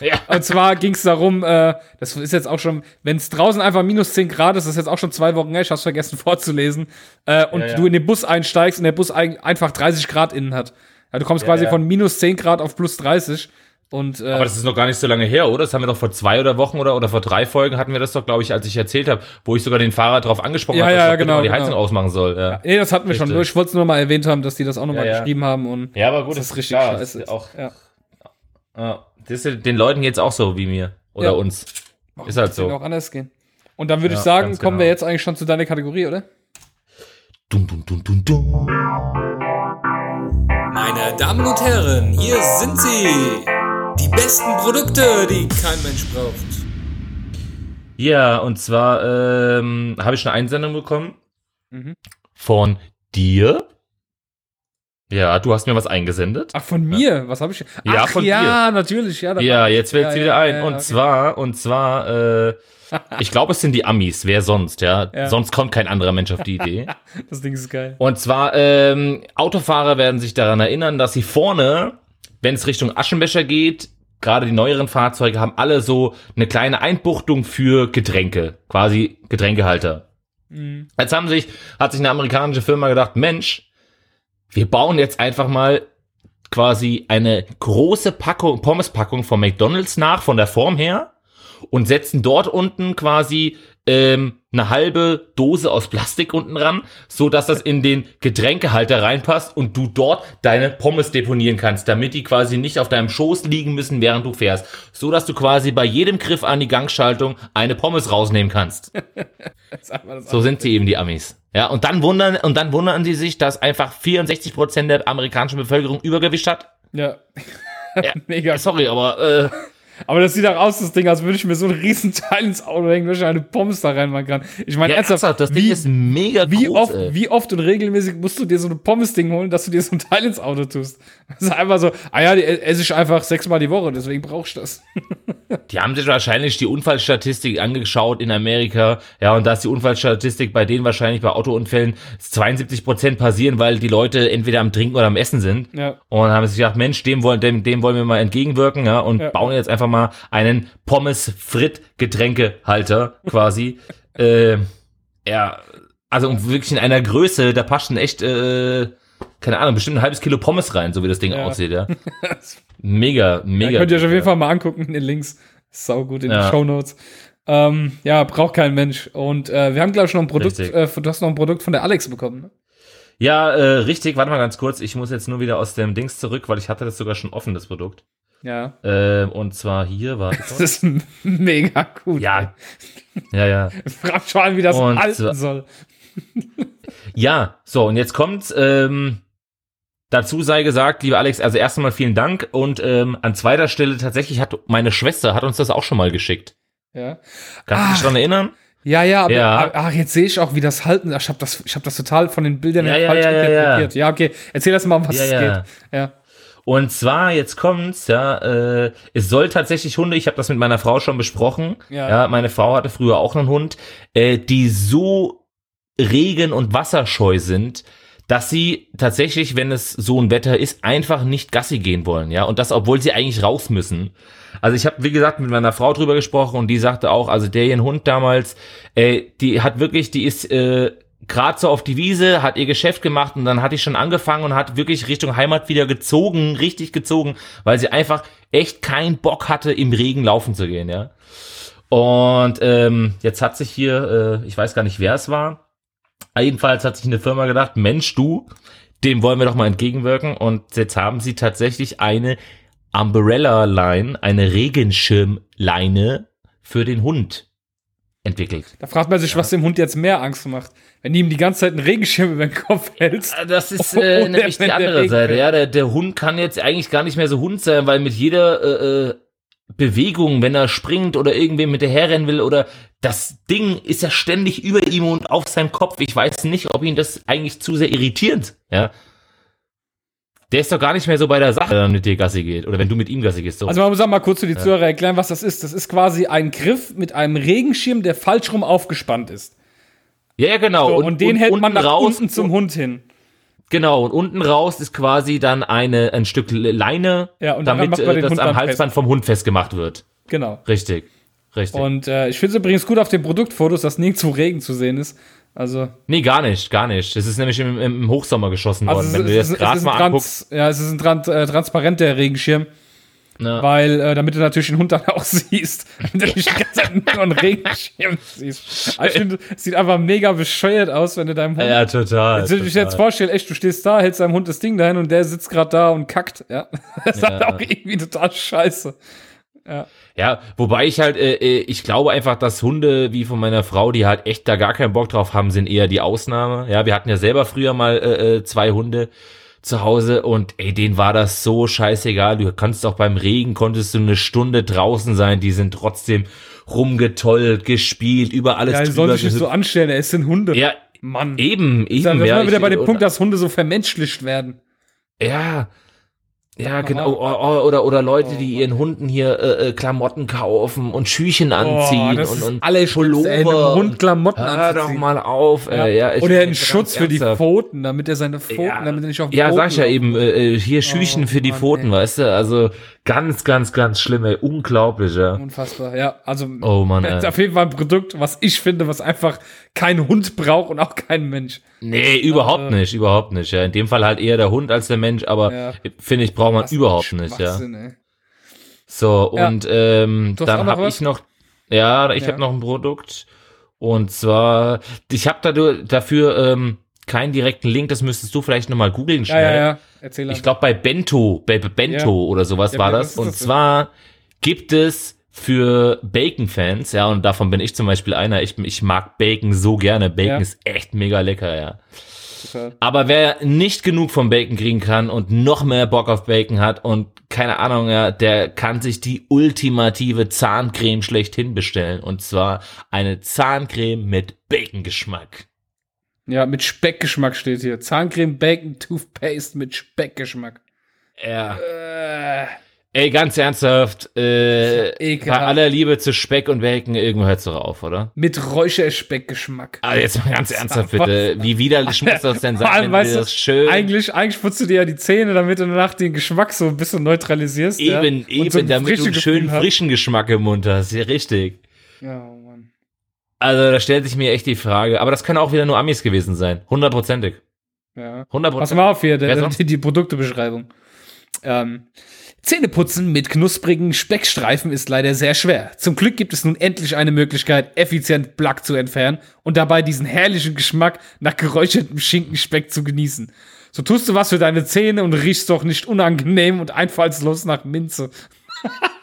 Ja. (laughs) Und zwar ging es darum, äh, das ist jetzt auch schon, wenn es draußen einfach minus 10 Grad ist, das ist jetzt auch schon zwei Wochen her, ich hab's vergessen (laughs) vorzulesen, äh, und ja, ja. du in den Bus einsteigst und der Bus ein, einfach 30 Grad innen hat. Ja, du kommst quasi von minus 10 Grad auf plus 30 und, äh, Aber das ist noch gar nicht so lange her, oder? Das haben wir doch vor zwei oder Wochen oder, oder vor drei Folgen hatten wir das doch, glaube ich, als ich erzählt habe, wo ich sogar den Fahrer drauf angesprochen ja, habe, ja, dass genau, die Heizung genau. ausmachen soll. Ja. ja. Nee, das hatten wir richtig. schon. Ich wollte es nur mal erwähnt haben, dass die das auch nochmal ja, ja. geschrieben haben. Und ja, aber gut, das ist richtig klar, scheiße. Ist auch, ja. ja. Das ist den Leuten jetzt auch so wie mir oder ja. uns. Warum ist halt so. auch anders gehen. Und dann würde ich sagen, kommen genau. wir jetzt eigentlich schon zu deiner Kategorie, oder? Dun, dun, dun, dun, dun. Meine Damen und Herren, hier sind sie. Die besten Produkte, die kein Mensch braucht. Ja, und zwar ähm, habe ich eine Einsendung bekommen mhm. von dir. Ja, du hast mir was eingesendet. Ach, von mir? Was habe ich? Ach, ja, von ja, dir. Ja, natürlich. Ja, ja jetzt fällt es ja, wieder ein. und okay. zwar, und zwar, äh, ich glaube, es sind die Amis. Wer sonst, ja? (laughs) ja? Sonst kommt kein anderer Mensch auf die Idee. (laughs) das Ding ist geil. Und zwar, ähm, Autofahrer werden sich daran erinnern, dass sie vorne wenn es Richtung Aschenbecher geht, gerade die neueren Fahrzeuge haben alle so eine kleine Einbuchtung für Getränke, quasi Getränkehalter. Mhm. Jetzt haben sich, hat sich eine amerikanische Firma gedacht, Mensch, wir bauen jetzt einfach mal quasi eine große Packung, Pommespackung von McDonalds nach, von der Form her, und setzen dort unten quasi ähm, eine halbe Dose aus Plastik unten ran, so dass das in den Getränkehalter reinpasst und du dort deine Pommes deponieren kannst, damit die quasi nicht auf deinem Schoß liegen müssen, während du fährst, so dass du quasi bei jedem Griff an die Gangschaltung eine Pommes rausnehmen kannst. (laughs) so sind sie eben die Amis. Ja, und dann wundern und dann wundern sie sich, dass einfach 64 Prozent der amerikanischen Bevölkerung Übergewicht hat. Ja. ja (laughs) Mega. Sorry, aber äh, aber das sieht auch aus, das Ding, als würde ich mir so ein Riesenteil ins Auto hängen, wenn ich eine Pommes da reinmachen kann. Ich meine, ja, ernsthaft, das Ding ist mega wie groß, oft, ey. wie oft und regelmäßig musst du dir so ein Pommes-Ding holen, dass du dir so ein Teil ins Auto tust. Das ist einfach so, ah ja, die esse ich einfach sechsmal die Woche, deswegen brauchst du das. (laughs) Die haben sich wahrscheinlich die Unfallstatistik angeschaut in Amerika, ja, und da ist die Unfallstatistik bei denen wahrscheinlich bei Autounfällen 72 Prozent passieren, weil die Leute entweder am Trinken oder am Essen sind. Ja. Und haben sich gedacht, Mensch, dem wollen, dem, dem wollen wir mal entgegenwirken, ja, und ja. bauen jetzt einfach mal einen Pommes-Frit-Getränkehalter quasi. (laughs) äh, ja, also wirklich in einer Größe, da passt schon echt, äh, keine Ahnung, bestimmt ein halbes Kilo Pommes rein, so wie das Ding ja. aussieht, ja. (laughs) mega, mega. Ja, könnt ihr euch auf jeden Fall mal angucken in den Links. Sau gut in ja. den Show Notes. Ähm, ja, braucht kein Mensch. Und äh, wir haben, glaube ich, noch ein Produkt, äh, du hast noch ein Produkt von der Alex bekommen, ne? Ja, äh, richtig. Warte mal ganz kurz. Ich muss jetzt nur wieder aus dem Dings zurück, weil ich hatte das sogar schon offen, das Produkt. Ja. Äh, und zwar hier war. Das ist mega gut. Ja. Ja, ja. (laughs) Frag schon an, wie das und halten soll. ja, so, und jetzt kommt's. Ähm, dazu sei gesagt, lieber Alex, also erst einmal vielen Dank. Und ähm, an zweiter Stelle tatsächlich hat meine Schwester hat uns das auch schon mal geschickt. Ja. Kannst du dich daran erinnern? Ja, ja, aber ja. ach, jetzt sehe ich auch, wie das halten. Ich habe das, ich hab das total von den Bildern ja, ja, falsch ja, interpretiert. Ja, ja, okay. Erzähl das mal, um was es geht. Ja. Und zwar, jetzt kommt's, ja, äh, es soll tatsächlich Hunde, ich habe das mit meiner Frau schon besprochen, ja. ja, meine Frau hatte früher auch einen Hund, äh, die so regen- und wasserscheu sind, dass sie tatsächlich, wenn es so ein Wetter ist, einfach nicht Gassi gehen wollen, ja, und das, obwohl sie eigentlich raus müssen. Also ich habe, wie gesagt, mit meiner Frau drüber gesprochen und die sagte auch, also der ihren Hund damals, äh, die hat wirklich, die ist äh, gerade so auf die Wiese, hat ihr Geschäft gemacht und dann hat die schon angefangen und hat wirklich Richtung Heimat wieder gezogen, richtig gezogen, weil sie einfach echt keinen Bock hatte, im Regen laufen zu gehen, ja. Und ähm, jetzt hat sich hier, äh, ich weiß gar nicht, wer es war, jedenfalls hat sich eine Firma gedacht, Mensch, du, dem wollen wir doch mal entgegenwirken. Und jetzt haben sie tatsächlich eine Umbrella-Line, eine Regenschirmleine für den Hund entwickelt. Da fragt man sich, ja. was dem Hund jetzt mehr Angst macht. Wenn du ihm die ganze Zeit einen Regenschirm über den Kopf hältst. Das ist (laughs) äh, nämlich die andere Seite. Ja, der, der Hund kann jetzt eigentlich gar nicht mehr so Hund sein, weil mit jeder äh, äh, Bewegung, wenn er springt oder irgendwem mit der herrennen will oder das Ding ist ja ständig über ihm und auf seinem Kopf. Ich weiß nicht, ob ihn das eigentlich zu sehr irritierend, ja. Der ist doch gar nicht mehr so bei der Sache, wenn er mit dir Gassi geht. Oder wenn du mit ihm Gassi gehst. So. Also man muss mal kurz für die. Zuhörer erklären, was das ist. Das ist quasi ein Griff mit einem Regenschirm, der falsch rum aufgespannt ist. Ja, ja genau. So, und, und, den und hält man nach raus, unten zum Hund hin. Genau, und unten raus ist quasi dann eine, ein Stück Leine, ja, und damit äh, das am Halsband fest. vom Hund festgemacht wird. Genau. Richtig. Richtig. Und äh, ich finde es übrigens gut auf den Produktfotos, dass nirgendwo Regen zu sehen ist. Also. Nee, gar nicht, gar nicht. Es ist nämlich im, im Hochsommer geschossen also worden. Wenn du das Gras mal anguckst. Ja, es ist ein tran äh, transparenter Regenschirm. Ja. Weil, äh, damit du natürlich den Hund dann auch (laughs) siehst. Wenn du nicht Zeit nur einen Regenschirm siehst. Also ich finde, es sieht einfach mega bescheuert aus, wenn du deinem Hund. Ja, total. Wenn du dich jetzt vorstellst, echt, du stehst da, hältst deinem Hund das Ding dahin und der sitzt gerade da und kackt. Ja. (laughs) Das ist ja. halt auch irgendwie total scheiße. Ja. ja, wobei ich halt, äh, äh, ich glaube einfach, dass Hunde wie von meiner Frau, die halt echt da gar keinen Bock drauf haben, sind eher die Ausnahme. Ja, wir hatten ja selber früher mal äh, äh, zwei Hunde zu Hause und ey, denen war das so scheißegal. Du kannst auch beim Regen, konntest du eine Stunde draußen sein, die sind trotzdem rumgetollt, gespielt, über alles ja, soll sich nicht so anstellen, es sind Hunde. Ja, Mann. Eben, eben. Dann ja, wir wieder bei dem Punkt, dass Hunde so vermenschlicht werden. Ja, ja, genau. Oder, oder Leute, die oh, ihren Hunden hier äh, äh, Klamotten kaufen und Schüchen anziehen oh, und, und alle Pullover. Hund Klamotten Hör doch mal auf. Ja. Äh, ja, oder einen Schutz für die Pfoten, damit er seine Pfoten, ja. damit er nicht auf Ja, Pfoten sag ich ja eben, äh, äh, hier Schüchen oh, für die Mann, Pfoten, ey. weißt du? Also Ganz, ganz, ganz schlimm, ey. Unglaublich, ja. Unfassbar, ja. Also, oh, Mann, ey. auf jeden Fall ein Produkt, was ich finde, was einfach kein Hund braucht und auch kein Mensch. Nee, überhaupt also, nicht, überhaupt nicht, ja. In dem Fall halt eher der Hund als der Mensch, aber ja. finde ich, braucht man überhaupt nicht, ja. Ey. So, und ja. ähm, dann habe ich noch, ja, ich ja. habe noch ein Produkt. Und zwar, ich habe da, dafür ähm, keinen direkten Link, das müsstest du vielleicht nochmal googeln schnell. Ja, ja, ja. Erzähl Ich glaube bei Bento, bei Bento ja. oder sowas ja, war das. Und das zwar gibt es für Bacon-Fans, ja, und davon bin ich zum Beispiel einer, ich, ich mag Bacon so gerne. Bacon ist echt mega lecker, ja. Aber wer nicht genug vom Bacon kriegen kann und noch mehr Bock auf Bacon hat und keine Ahnung, ja, der kann sich die ultimative Zahncreme schlechthin bestellen. Und zwar eine Zahncreme mit Bacon-Geschmack. Ja, mit Speckgeschmack steht hier. Zahncreme, Bacon, Toothpaste mit Speckgeschmack. Ja. Äh. Ey, ganz ernsthaft, äh, bei aller Liebe zu Speck und Bacon, irgendwo hört's doch auf, oder? Mit Räucherspeckgeschmack. Ah, jetzt mal ganz ernsthaft bitte. Wie widerlich muss das denn sein, allem, wenn du das schön... Eigentlich, eigentlich putzt du dir ja die Zähne, damit du danach den Geschmack so ein bisschen neutralisierst. Eben, ja? eben, so damit du einen schönen frischen Geschmack im Mund hast. Ja, richtig. Ja, also da stellt sich mir echt die Frage. Aber das können auch wieder nur Amis gewesen sein. Hundertprozentig. Ja. Hundertprozentig. Pass mal auf hier, der, die, die Produktebeschreibung. Ähm, Zähneputzen mit knusprigen Speckstreifen ist leider sehr schwer. Zum Glück gibt es nun endlich eine Möglichkeit, effizient Plack zu entfernen und dabei diesen herrlichen Geschmack nach geräuchertem Schinkenspeck zu genießen. So tust du was für deine Zähne und riechst doch nicht unangenehm und einfallslos nach Minze. (laughs)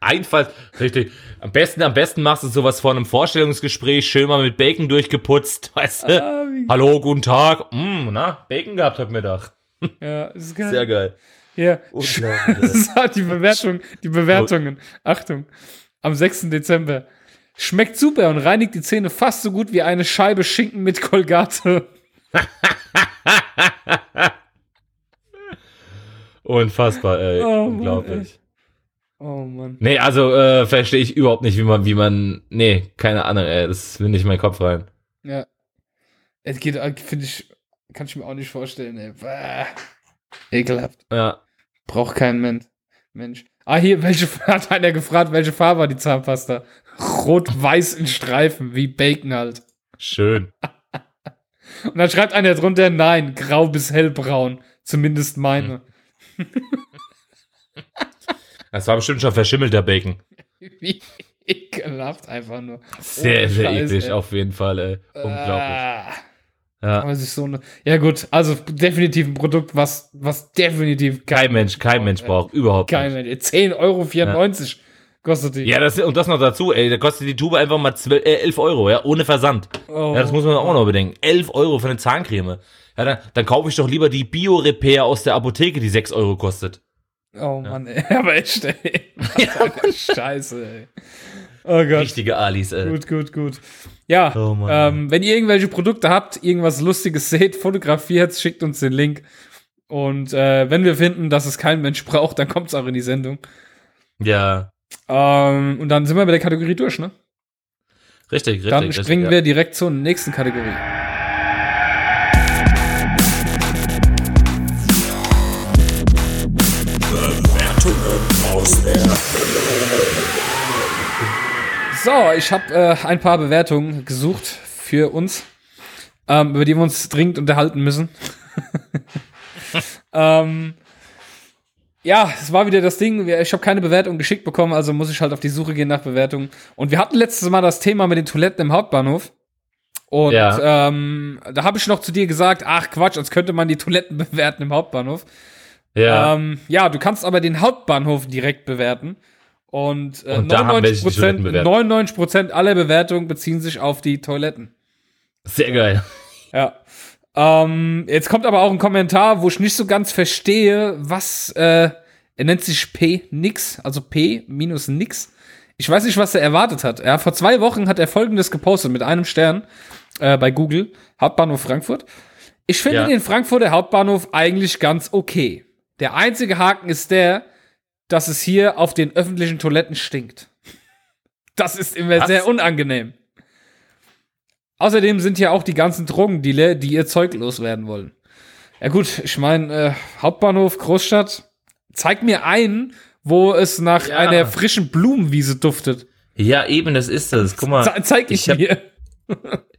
Einfalls, richtig. Am besten, am besten machst du sowas vor einem Vorstellungsgespräch, schön mal mit Bacon durchgeputzt, (laughs) weißt du? Ah, Hallo, guten Tag. Mm, na, Bacon gehabt heute Mittag. (laughs) Ja, ist geil. Sehr geil. Ja. (laughs) ist halt die Bewertung, die Bewertungen. Achtung. Am 6. Dezember. Schmeckt super und reinigt die Zähne fast so gut wie eine Scheibe Schinken mit Kolgate. Unfassbar, ey. Oh, Unglaublich. Mann, Oh Mann. Nee, also äh, verstehe ich überhaupt nicht, wie man, wie man. Nee, keine Ahnung, ey. Das will nicht in meinen Kopf rein. Ja. Es geht, äh, finde ich, kann ich mir auch nicht vorstellen, ey. Bäh. Ekelhaft. Ja. Braucht kein Mensch. Mensch. Ah, hier, welche, (laughs) hat einer gefragt, welche Farbe war die Zahnpasta? Rot-Weiß in Streifen, wie Bacon halt. Schön. (laughs) Und dann schreibt einer drunter, nein, grau bis hellbraun. Zumindest meine. (laughs) Das war bestimmt schon verschimmelter Bacon. (laughs) Wie ekelhaft einfach nur. Sehr, Ohne sehr Scheiß, eklig, ey. auf jeden Fall, ey. Unglaublich. Ah, Ja. so eine, ja gut, also definitiv ein Produkt, was, was definitiv Kein Mensch, kein Mensch braucht, überhaupt Kein nicht. Mensch. 10,94 Euro kostet die. Ja, das, und das noch dazu, ey, da kostet die Tube einfach mal 12, äh, 11 Euro, ja, ohne Versand. Oh. Ja, das muss man auch noch bedenken. 11 Euro für eine Zahncreme. Ja, dann, dann kaufe ich doch lieber die Bio-Repair aus der Apotheke, die 6 Euro kostet. Oh Mann, ey. (laughs) Aber echt, ey. (laughs) Scheiße, ey. Oh Gott. Richtige Alis, ey. Gut, gut, gut. Ja, Oh ähm, wenn ihr irgendwelche Produkte habt, irgendwas Lustiges seht, fotografiert, schickt uns den Link. Und äh, wenn wir finden, dass es kein Mensch braucht, dann kommt es auch in die Sendung. Ja, Ähm, und dann sind wir mit der Kategorie durch, ne? richtig, richtig. Dann richtig, springen ja. wir direkt zur nächsten Kategorie. So, ich habe äh, ein paar Bewertungen gesucht für uns, ähm, über die wir uns dringend unterhalten müssen. (laughs) ähm, ja, es war wieder das Ding. Ich habe keine Bewertung geschickt bekommen, also muss ich halt auf die Suche gehen nach Bewertungen. Und wir hatten letztes Mal das Thema mit den Toiletten im Hauptbahnhof. Und Ja. ähm, da habe ich noch zu dir gesagt, ach Quatsch, als könnte man die Toiletten (laughs) bewerten im Hauptbahnhof. Ja, Ähm, ja, du kannst aber den Hauptbahnhof direkt bewerten. Und, äh, Und da haben welche die Toiletten bewertet. 99% aller Bewertungen beziehen sich auf die Toiletten. sehr geil. Ja. Ähm, jetzt kommt aber auch ein Kommentar, wo ich nicht so ganz verstehe, was, äh, er nennt sich P nix, also P minus nix. Ich weiß nicht, was er erwartet hat. Ja, vor zwei Wochen hat er folgendes gepostet mit einem Stern äh, bei Google, Hauptbahnhof Frankfurt. Ich finde Ja. den Frankfurter Hauptbahnhof eigentlich ganz okay. Der einzige Haken ist der, dass es hier auf den öffentlichen Toiletten stinkt. Das ist immer Was? sehr unangenehm. Außerdem sind ja auch die ganzen Drogendealer, die ihr Zeug loswerden wollen. Ja gut, ich meine, äh, Hauptbahnhof, Großstadt, zeig mir einen, wo es nach Ja. einer frischen Blumenwiese duftet. Ja, eben, das ist das. Guck mal. Ze zeig ich, ich hab- mir.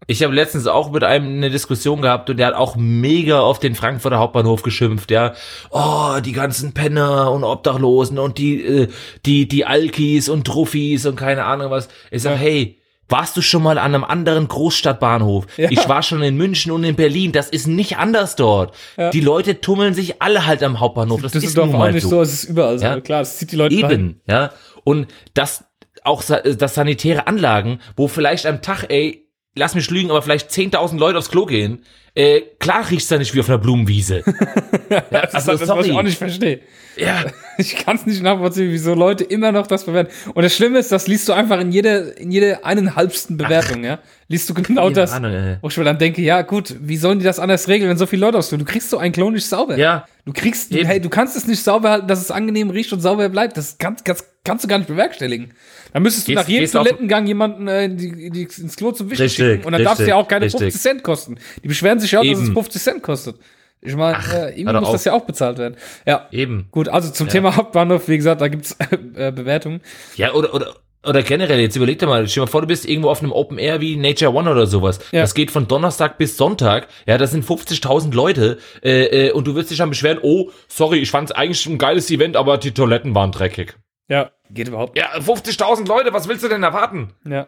Ich habe letztens auch mit einem eine Diskussion gehabt und der hat auch mega auf den Frankfurter Hauptbahnhof geschimpft, ja. Oh, die ganzen Penner und Obdachlosen und die, äh, die, die Alkis und Truffis und keine Ahnung was. Ich sag, Ja. hey, warst du schon mal an einem anderen Großstadtbahnhof? Ja. Ich war schon in München und in Berlin. Das ist nicht anders dort. Ja. Die Leute tummeln sich alle halt am Hauptbahnhof. Das, Das ist doch nun auch mal nicht so. so, es ist überall so. Ja. Klar, das zieht die Leute. Eben, ja. Und das auch das sanitäre Anlagen, wo vielleicht am Tag, ey, lass mich lügen, aber vielleicht 10.000 Leute aufs Klo gehen. Äh, klar riecht's da nicht wie auf einer Blumenwiese. (laughs) ja, Das ist also, halt das, was ich auch nicht verstehe. Ja, (laughs) Ich kann es nicht nachvollziehen, wieso Leute immer noch das bewerten. Und das Schlimme ist, das liest du einfach in jeder, in jeder eineinhalbsten Bewertung, ja. Liest du genau das. Ahnung, ey. Wo ich mir dann denke, ja gut, wie sollen die das anders regeln, wenn so viele Leute aufs Klo? Du kriegst so ein Klo nicht sauber. Ja, Du kriegst, Eben. hey, du kannst es nicht sauber halten, dass es angenehm riecht und sauber bleibt. Das kannst, kannst, kannst du gar nicht bewerkstelligen. Dann müsstest du Gehst- nach jedem Toilettengang jemanden äh, die, die, ins Klo zum Wischen Richtig, schicken. Und dann darf es ja auch keine richtig. 50 Cent kosten. Die beschweren sich ja auch, dass es Eben. 50 Cent kostet. Ich meine, äh, irgendwie muss auf. das ja auch bezahlt werden. Ja, eben. gut, also zum Thema Hauptbahnhof, wie gesagt, da gibt's (laughs) äh, Bewertungen. Ja, oder, oder, oder generell, jetzt überleg dir mal, stell dir mal vor, du bist irgendwo auf einem Open Air wie Nature One oder sowas. Ja. Das geht von Donnerstag bis Sonntag. Ja, das sind 50.000 Leute. Äh, äh, und du wirst dich dann beschweren, oh, sorry, ich fand's eigentlich ein geiles Event, aber die Toiletten waren dreckig. Ja, geht überhaupt Ja, 50.000 Leute, was willst du denn erwarten? Ja,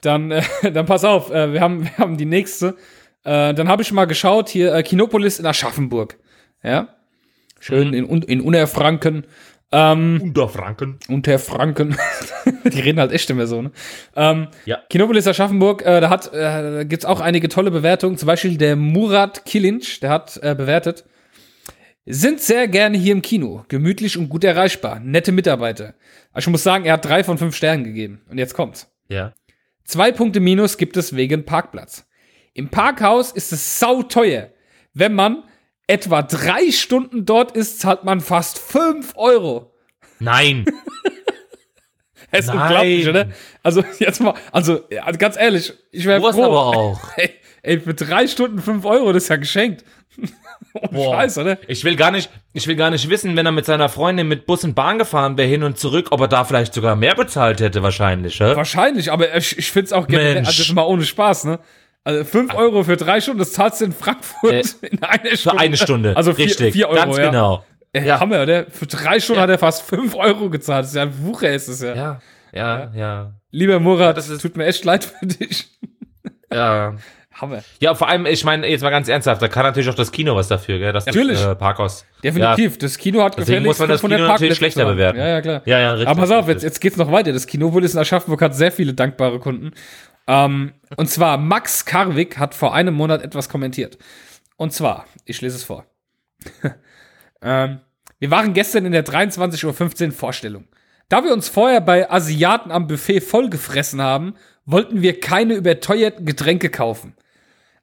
dann, äh, (laughs) dann pass auf, äh, wir, haben, wir haben die nächste. Äh, dann habe ich mal geschaut, hier äh, Kinopolis in Aschaffenburg. Ja, schön in, Un- in Unterfranken. Ähm, Unterfranken. Unterfranken. (laughs) die reden halt echt immer so, ne? Ähm, Ja. Kinopolis Aschaffenburg, äh, da hat, äh, da gibt's auch einige tolle Bewertungen. Zum Beispiel der Murat Kilinc, der hat äh, bewertet. Sind sehr gerne hier im Kino. Gemütlich und gut erreichbar. Nette Mitarbeiter. Also ich muss sagen, er hat drei von fünf Sternen gegeben. Und jetzt kommt's. Ja. Zwei Punkte Minus gibt es wegen Parkplatz. Im Parkhaus ist es sauteuer. Wenn man etwa drei Stunden dort ist, zahlt man fast fünf Euro. Nein. (laughs) Es ist unglaublich, oder? Also, jetzt mal, also, ganz ehrlich, ich wäre froh. aber auch. (laughs) Ey, ey, für drei Stunden fünf Euro, das ist ja geschenkt. (laughs) oh, Scheiß, oder? Ich will gar nicht, ich will gar nicht wissen, wenn er mit seiner Freundin mit Bus und Bahn gefahren wäre hin und zurück, ob er da vielleicht sogar mehr bezahlt hätte, wahrscheinlich, ja? Wahrscheinlich, aber ich, ich finde es auch generell, also das ist mal ohne Spaß, ne? Also 5 Euro für drei Stunden, das zahlst du in Frankfurt äh, (laughs) in einer Stunde. Für eine Stunde. Also 4 Euro. Ganz ja. genau. Äh, ja. Hammer, oder? Für drei Stunden ja. hat er fast 5 Euro gezahlt. Das ist ja ein Wucher, ist es ja. Ja, ja, ja. Lieber Murat, das tut mir echt leid für dich. Ja. (laughs) Hammer. Ja, vor allem, ich meine, jetzt mal ganz ernsthaft, da kann natürlich auch das Kino was dafür, gell? Das natürlich. Äh, Parkhaus. Definitiv. Ja. Das Kino hat Deswegen muss man das Kino natürlich schlechter bewerten. Ja, ja, klar. Ja, ja, richtig. Aber pass auf, jetzt, jetzt geht's noch weiter. Das Kino wurde in Aschaffenburg hat sehr viele dankbare Kunden. Ähm, und zwar Max Karwig hat vor einem Monat etwas kommentiert. Und zwar, ich lese es vor. (laughs) ähm, wir waren gestern in der 23.15 Uhr Vorstellung. Da wir uns vorher bei Asiaten am Buffet vollgefressen haben, wollten wir keine überteuerten Getränke kaufen.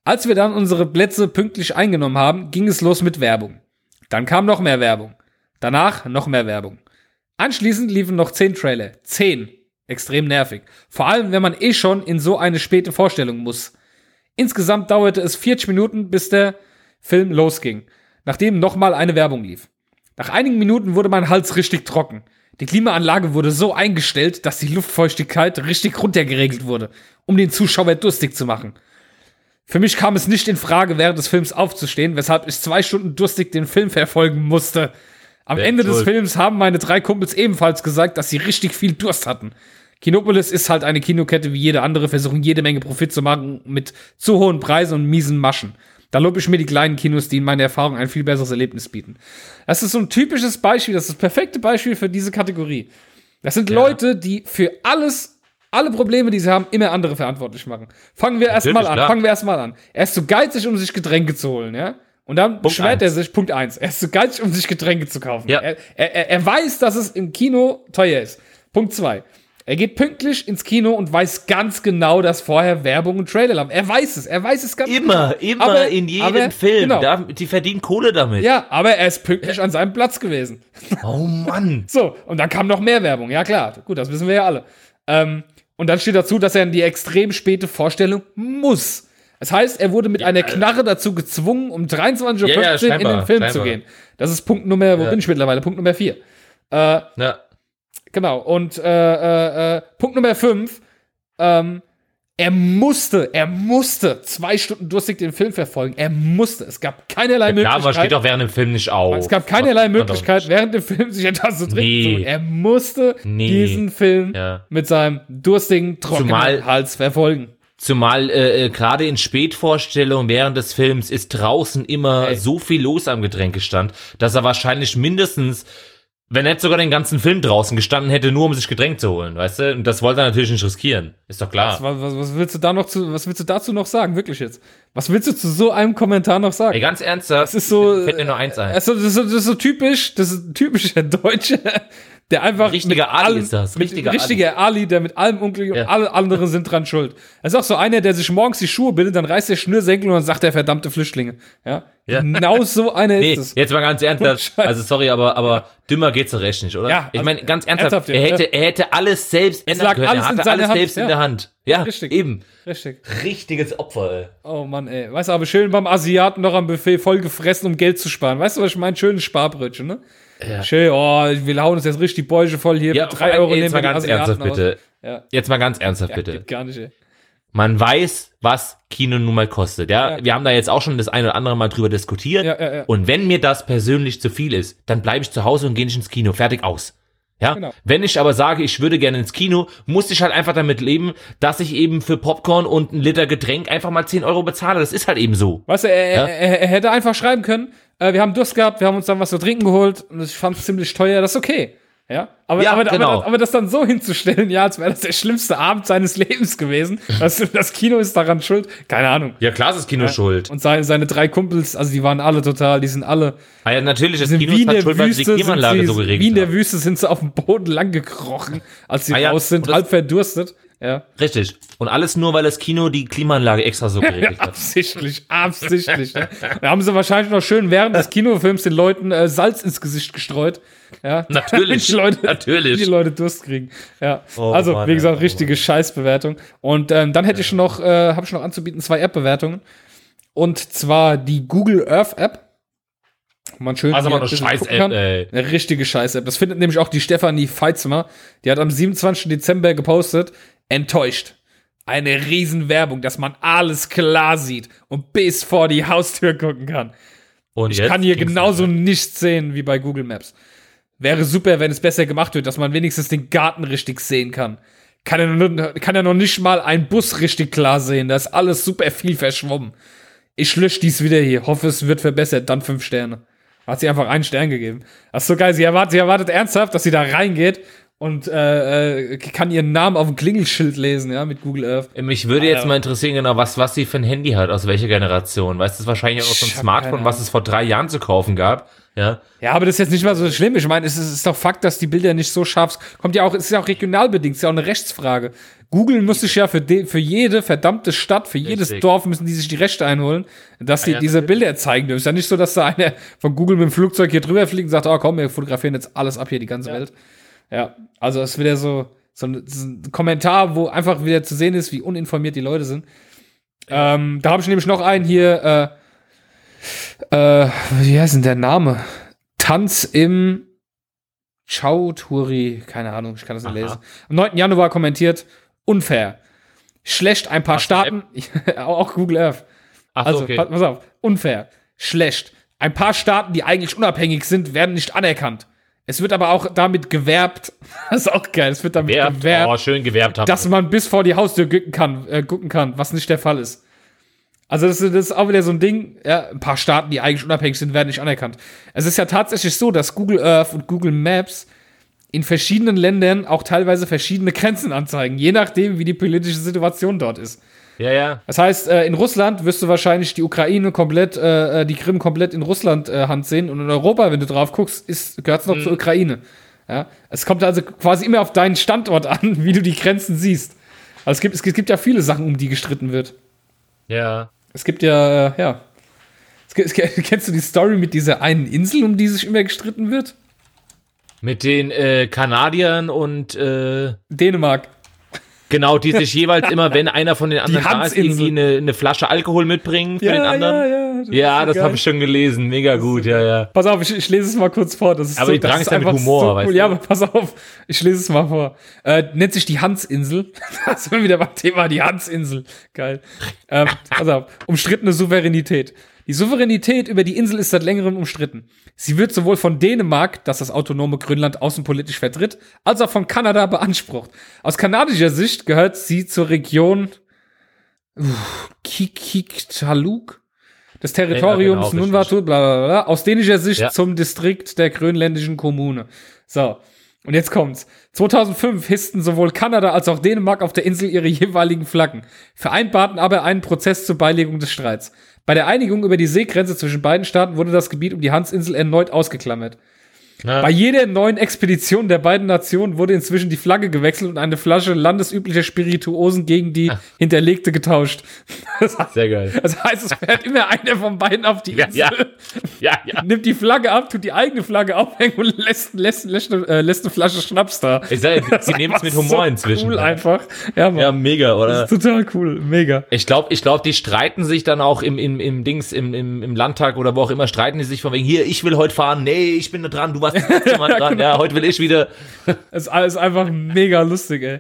Als wir dann unsere Plätze pünktlich eingenommen haben, ging es los mit Werbung. Dann kam noch mehr Werbung. Danach noch mehr Werbung. Anschließend liefen noch zehn Trailer. Zehn. Extrem nervig. Vor allem, wenn man eh schon in so eine späte Vorstellung muss. Insgesamt dauerte es 40 Minuten, bis der Film losging, nachdem nochmal eine Werbung lief. Nach einigen Minuten wurde mein Hals richtig trocken. Die Klimaanlage wurde so eingestellt, dass die Luftfeuchtigkeit richtig runtergeregelt wurde, um den Zuschauer durstig zu machen. Für mich kam es nicht in Frage, während des Films aufzustehen, weshalb ich zwei Stunden durstig den Film verfolgen musste. Am Wer Ende des Films haben meine drei Kumpels ebenfalls gesagt, dass sie richtig viel Durst hatten. Kinopolis ist halt eine Kinokette wie jede andere, versuchen jede Menge Profit zu machen mit zu hohen Preisen und miesen Maschen. Da lobe ich mir die kleinen Kinos, die in meiner Erfahrung ein viel besseres Erlebnis bieten. Das ist so ein typisches Beispiel, das ist das perfekte Beispiel für diese Kategorie. Das sind ja. Leute, die für alles, alle Probleme, die sie haben, immer andere verantwortlich machen. Fangen wir erstmal an, klar. fangen wir erstmal an. Er ist zu geizig, um sich Getränke zu holen, ja? Und dann Punkt beschwert eins. er sich, Punkt eins. er ist zu geizig, um sich Getränke zu kaufen. Ja. Er, er, er weiß, dass es im Kino teuer ist. Punkt zwei. Er geht pünktlich ins Kino und weiß ganz genau, dass vorher Werbung und Trailer haben. Er weiß es, er weiß es ganz Immer, genau. immer aber, in jedem aber, Film. Genau. Da, die verdienen Kohle damit. Ja, aber er ist pünktlich an seinem Platz gewesen. Oh Mann. (laughs) so, und dann kam noch mehr Werbung. Ja, klar. Gut, das wissen wir ja alle. Ähm, und dann steht dazu, dass er in die extrem späte Vorstellung muss. Das heißt, er wurde mit ja, einer Knarre dazu gezwungen, um 23.15 Uhr ja, ja, in den Film zu gehen. Das ist Punkt Nummer, wo bin ich mittlerweile? Punkt Nummer 4. Äh, ja. Genau. Und äh, äh, äh, Punkt Nummer 5. Ähm, er musste, er musste zwei Stunden durstig den Film verfolgen. Er musste. Es gab keinerlei ja, Möglichkeit. aber steht doch während dem Film nicht auf. Es gab keinerlei Möglichkeit, während dem Film sich etwas zu trinken nee. zu. Er musste nee. diesen Film ja. mit seinem durstigen, trockenen Zumal, Hals verfolgen. Zumal äh, äh, gerade in Spätvorstellungen während des Films ist draußen immer hey. so viel los am Getränkestand, dass er wahrscheinlich mindestens wenn er jetzt sogar den ganzen Film draußen gestanden hätte, nur um sich Getränk zu holen, weißt du? Und das wollte er natürlich nicht riskieren. Ist doch klar. Was, was, was, willst du da noch zu, was willst du dazu noch sagen? Wirklich jetzt? Was willst du zu so einem Kommentar noch sagen? Ey, ganz ernsthaft. Das ist so. Fällt mir nur eins ein. Also, das, ist so, das ist so typisch, das ist typisch der Deutsche, der einfach. Richtiger Ali allem, ist das. Richtiger, richtiger Ali. Ali. der mit allem unglücklich ja. und alle anderen sind dran schuld. Er ist auch so einer, der sich morgens die Schuhe bildet, dann reißt der Schnürsenkel und dann sagt er verdammte Flüchtlinge. Ja. ja. Genau so einer nee, ist es. Jetzt mal ganz ernsthaft. (laughs) Also sorry, aber, aber dümmer geht's doch recht nicht, oder? Ja. Ich meine, ganz ernsthaft, ernsthaft er hätte, er hätte alles selbst ändern können. Alles er hatte alles selbst ja. in der Hand. Ja, Richtig. eben. Richtig. Richtiges Opfer, ey. Oh Mann, ey. Weißt du, aber schön beim Asiaten noch am Buffet voll gefressen, um Geld zu sparen. Weißt du, was ich meine? Schönes Sparbrötchen, ne? Ja. Schön, oh, wir hauen uns jetzt richtig die Bäuche voll hier. Ja, drei Euro jetzt mal ganz ernsthaft, bitte. Ja. Jetzt mal ganz ernsthaft, bitte. Gar nicht, ey. Man weiß, was Kino nun mal kostet. Ja? ja? wir haben da jetzt auch schon das eine oder andere Mal drüber diskutiert. Ja, ja, ja. Und wenn mir das persönlich zu viel ist, dann bleibe ich zu Hause und gehe nicht ins Kino. Fertig aus. Ja, genau. wenn ich aber sage, ich würde gerne ins Kino, muss ich halt einfach damit leben, dass ich eben für Popcorn und ein Liter Getränk einfach mal 10 Euro bezahle. Das ist halt eben so. Weißt du, er, ja? er, er hätte einfach schreiben können, äh, wir haben Durst gehabt, wir haben uns dann was zu trinken geholt und ich fand es ziemlich teuer, das ist okay. Ja, aber, ja, aber, genau. aber, aber, das dann so hinzustellen, ja, als wäre das der schlimmste Abend seines (laughs) Lebens gewesen. Das, das Kino ist daran schuld. Keine Ahnung. Ja, klar ist das Kino ja. schuld. Und seine, seine drei Kumpels, also die waren alle total, die sind alle. Ah ja, natürlich, das Kino ist halt schuld, weil die Klimaanlage so geregelt Wie in der Wüste sind sie auf dem Boden lang gekrochen, als sie ah ja, raus sind, halb verdurstet. Ja. Richtig. Und alles nur, weil das Kino die Klimaanlage extra so (laughs) geregelt hat. absichtlich, absichtlich. ne? Da haben sie wahrscheinlich noch schön während des Kinofilms den Leuten äh, Salz ins Gesicht gestreut. Ja, Natürlich, (laughs) die Leute, natürlich. Die Leute Durst kriegen. Ja, Oh also Mann, wie gesagt, oh richtige Scheißbewertung. Und ähm, dann hätte ich noch, äh, habe ich noch anzubieten zwei App-Bewertungen. Und zwar die Google Earth App. Man schön Also ein eine bisschen scheiß gucken App, kann. ey. Eine richtige Scheiß-App. Das findet nämlich auch die Stefanie Feitzmer. Die hat am 27. Dezember gepostet. Enttäuscht. Eine Riesenwerbung, dass man alles klar sieht und bis vor die Haustür gucken kann. Und Ich kann hier genauso nichts sehen wie bei Google Maps. Wäre super, wenn es besser gemacht wird, dass man wenigstens den Garten richtig sehen kann. Kann er, noch, kann er noch nicht mal einen Bus richtig klar sehen. Da ist alles super viel verschwommen. Ich lösche dies wieder hier. Hoffe, es wird verbessert. Dann fünf Sterne. Hat sie einfach einen Stern gegeben. Das ist so geil. Sie erwartet, sie erwartet ernsthaft, dass sie da reingeht und äh, äh, kann ihren Namen auf dem Klingelschild lesen, ja, mit Google Earth. Mich würde jetzt mal interessieren, genau, was, was sie für ein Handy hat, aus welcher Generation. Weißt du, das ist wahrscheinlich auch so ein Smartphone, was es vor drei Jahren zu kaufen gab. Ja. Ja, aber das ist jetzt nicht mal so schlimm. Ich meine, es ist, es ist doch Fakt, dass die Bilder nicht so scharf kommt ja auch, es ist ja auch regional bedingt, es ist ja auch eine Rechtsfrage. Google muss sich ja für, de, für jede verdammte Stadt, für jedes Richtig. Dorf müssen die sich die Rechte einholen, dass die ja, diese Bilder zeigen dürfen. Es ist ja nicht so, dass da einer von Google mit dem Flugzeug hier drüber fliegt und sagt, oh komm, wir fotografieren jetzt alles ab hier, die ganze Welt. Ja, also es ist wieder so, so ein, so ein Kommentar, wo einfach wieder zu sehen ist, wie uninformiert die Leute sind. Ähm, da habe ich nämlich noch einen hier, äh, äh, wie heißt denn der Name? Tanz im Chauturi, keine Ahnung, ich kann das nicht Aha. lesen. Am 9. Januar kommentiert, unfair. Schlecht ein paar du Staaten, (laughs) auch Google Earth. Ach, Also, so, okay. pass auf, unfair, schlecht. Ein paar Staaten, die eigentlich unabhängig sind, werden nicht anerkannt. Es wird aber auch damit gewerbt, (laughs) das ist auch geil, es wird damit Gewerbt. gewerbt, Oh, schön gewerbt habt dass man bis vor die Haustür gucken kann, äh, gucken kann, was nicht der Fall ist. Also das, ist- das ist auch wieder so ein Ding, ja, ein paar Staaten, die eigentlich unabhängig sind, werden nicht anerkannt. Es ist ja tatsächlich so, dass Google Earth und Google Maps in verschiedenen Ländern auch teilweise verschiedene (laughs) Grenzen anzeigen, je nachdem, wie die politische Situation dort ist. Ja, ja. Das heißt, äh, in Russland wirst du wahrscheinlich die Ukraine komplett, äh, äh, die Krim komplett in Russland äh, Hand sehen und in Europa, wenn du drauf guckst, gehört es noch zur Ukraine. Ja? Es kommt also quasi immer auf deinen Standort (laughs) an, wie du die Grenzen siehst. Also es gibt, es gibt ja viele Sachen, um die gestritten wird. Ja. Es gibt ja, äh, ja. Es, (laughs) kennst du die Story mit dieser einen Insel, um die sich immer gestritten wird? Mit den äh, Kanadiern und äh, Dänemark. Genau, die sich jeweils immer, wenn (laughs) einer von den anderen da ist, irgendwie eine, eine Flasche Alkohol mitbringen für den anderen. ja, ja. Das Ja, ist das habe ich schon gelesen. Mega gut, ja, ja. Pass auf, ich, ich lese es mal kurz vor. Das ist Aber so, die das tragen ist es ja mit Humor, so weißt cool. du? Ja, aber pass auf, ich lese es mal vor. Äh, nennt sich die Hansinsel. (laughs) da sind wir wieder beim Thema die Hansinsel. Geil. Ähm, pass auf, umstrittene Souveränität. Die Souveränität über die Insel ist seit längerem umstritten. Sie wird sowohl von Dänemark, das das autonome Grönland außenpolitisch vertritt, als auch von Kanada beansprucht. Aus kanadischer Sicht gehört sie zur Region uff, Kikiktaluk des Territoriums genau, Nunavut, bla bla bla, aus dänischer Sicht Ja. zum Distrikt der grönländischen Kommune. So, und jetzt kommt's. 2005 hissten sowohl Kanada als auch Dänemark auf der Insel ihre jeweiligen Flaggen, vereinbarten aber einen Prozess zur Beilegung des Streits. Bei der Einigung über die Seegrenze zwischen beiden Staaten wurde das Gebiet um die Hansinsel erneut ausgeklammert. Ja. Bei jeder neuen Expedition der beiden Nationen wurde inzwischen die Flagge gewechselt und eine Flasche landesüblicher Spirituosen gegen die hinterlegte getauscht. Das heißt, Sehr geil. das heißt, es fährt immer einer von beiden auf die Insel, ja. Ja, ja. nimmt die Flagge ab, tut die eigene Flagge aufhängen und lässt, lässt, lässt, äh, lässt eine Flasche Schnaps da. Ich sag, sie nehmen es mit Humor so inzwischen. Cool einfach. Ja, Mann. Ja, mega, oder? Das ist total cool. Mega. Ich glaube, ich glaub, die streiten sich dann auch im, im, im Dings, im, im, im Landtag oder wo auch immer, streiten die sich von wegen, hier, ich will heute fahren, nee, ich bin da dran, du warst das letzte Mal dran, ja, heute will ich wieder. (laughs) Es ist einfach mega lustig, ey.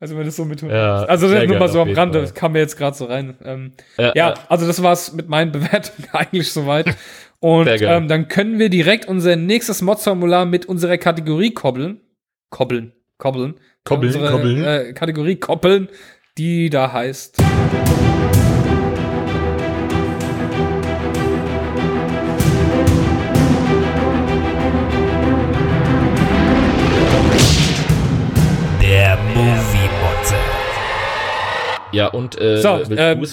Also wenn das so mit Ja, Also sehr nur mal so am Rande, das kam mir jetzt gerade so rein. Ähm, Ja, ja, also das war's mit meinen (laughs) Bewertungen eigentlich soweit. (laughs) Und ähm, dann können wir direkt unser nächstes Mods-Formular mit unserer Kategorie koppeln. Koppeln. Koppeln. Koppeln, unsere, koppeln. Äh, Kategorie koppeln, die da heißt. Ja, und äh, So, ähm,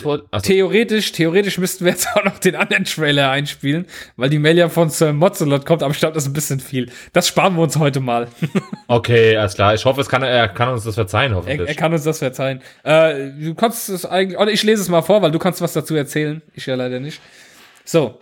Theoretisch, theoretisch müssten wir jetzt auch noch den anderen Trailer einspielen, weil die Mail ja von Sir Mozzelot kommt, aber ich glaube, das ist ein bisschen viel. Das sparen wir uns heute mal. (laughs) okay, alles klar. Ich hoffe, es kann, er kann uns das verzeihen, er, hoffentlich. er kann uns das verzeihen. Äh, du kannst es eigentlich, oder ich lese es mal vor, weil du kannst was dazu erzählen. Ich ja leider nicht. So.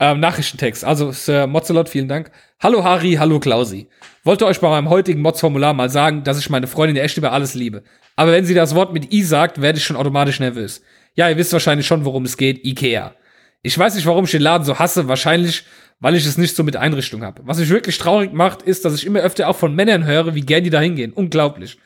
Ähm, Nachrichtentext. Also, Sir Mozzelot, vielen Dank. Hallo Harry, hallo Klausi. Wollte euch bei meinem heutigen Mods-Formular mal sagen, dass ich meine Freundin echt über alles liebe. Aber wenn sie das Wort mit I sagt, werde ich schon automatisch nervös. Ja, ihr wisst wahrscheinlich schon, worum es geht. Ikea. Ich weiß nicht, warum ich den Laden so hasse. Wahrscheinlich, weil ich es nicht so mit Einrichtung habe. Was mich wirklich traurig macht, ist, dass ich immer öfter auch von Männern höre, wie gern die da hingehen. Unglaublich.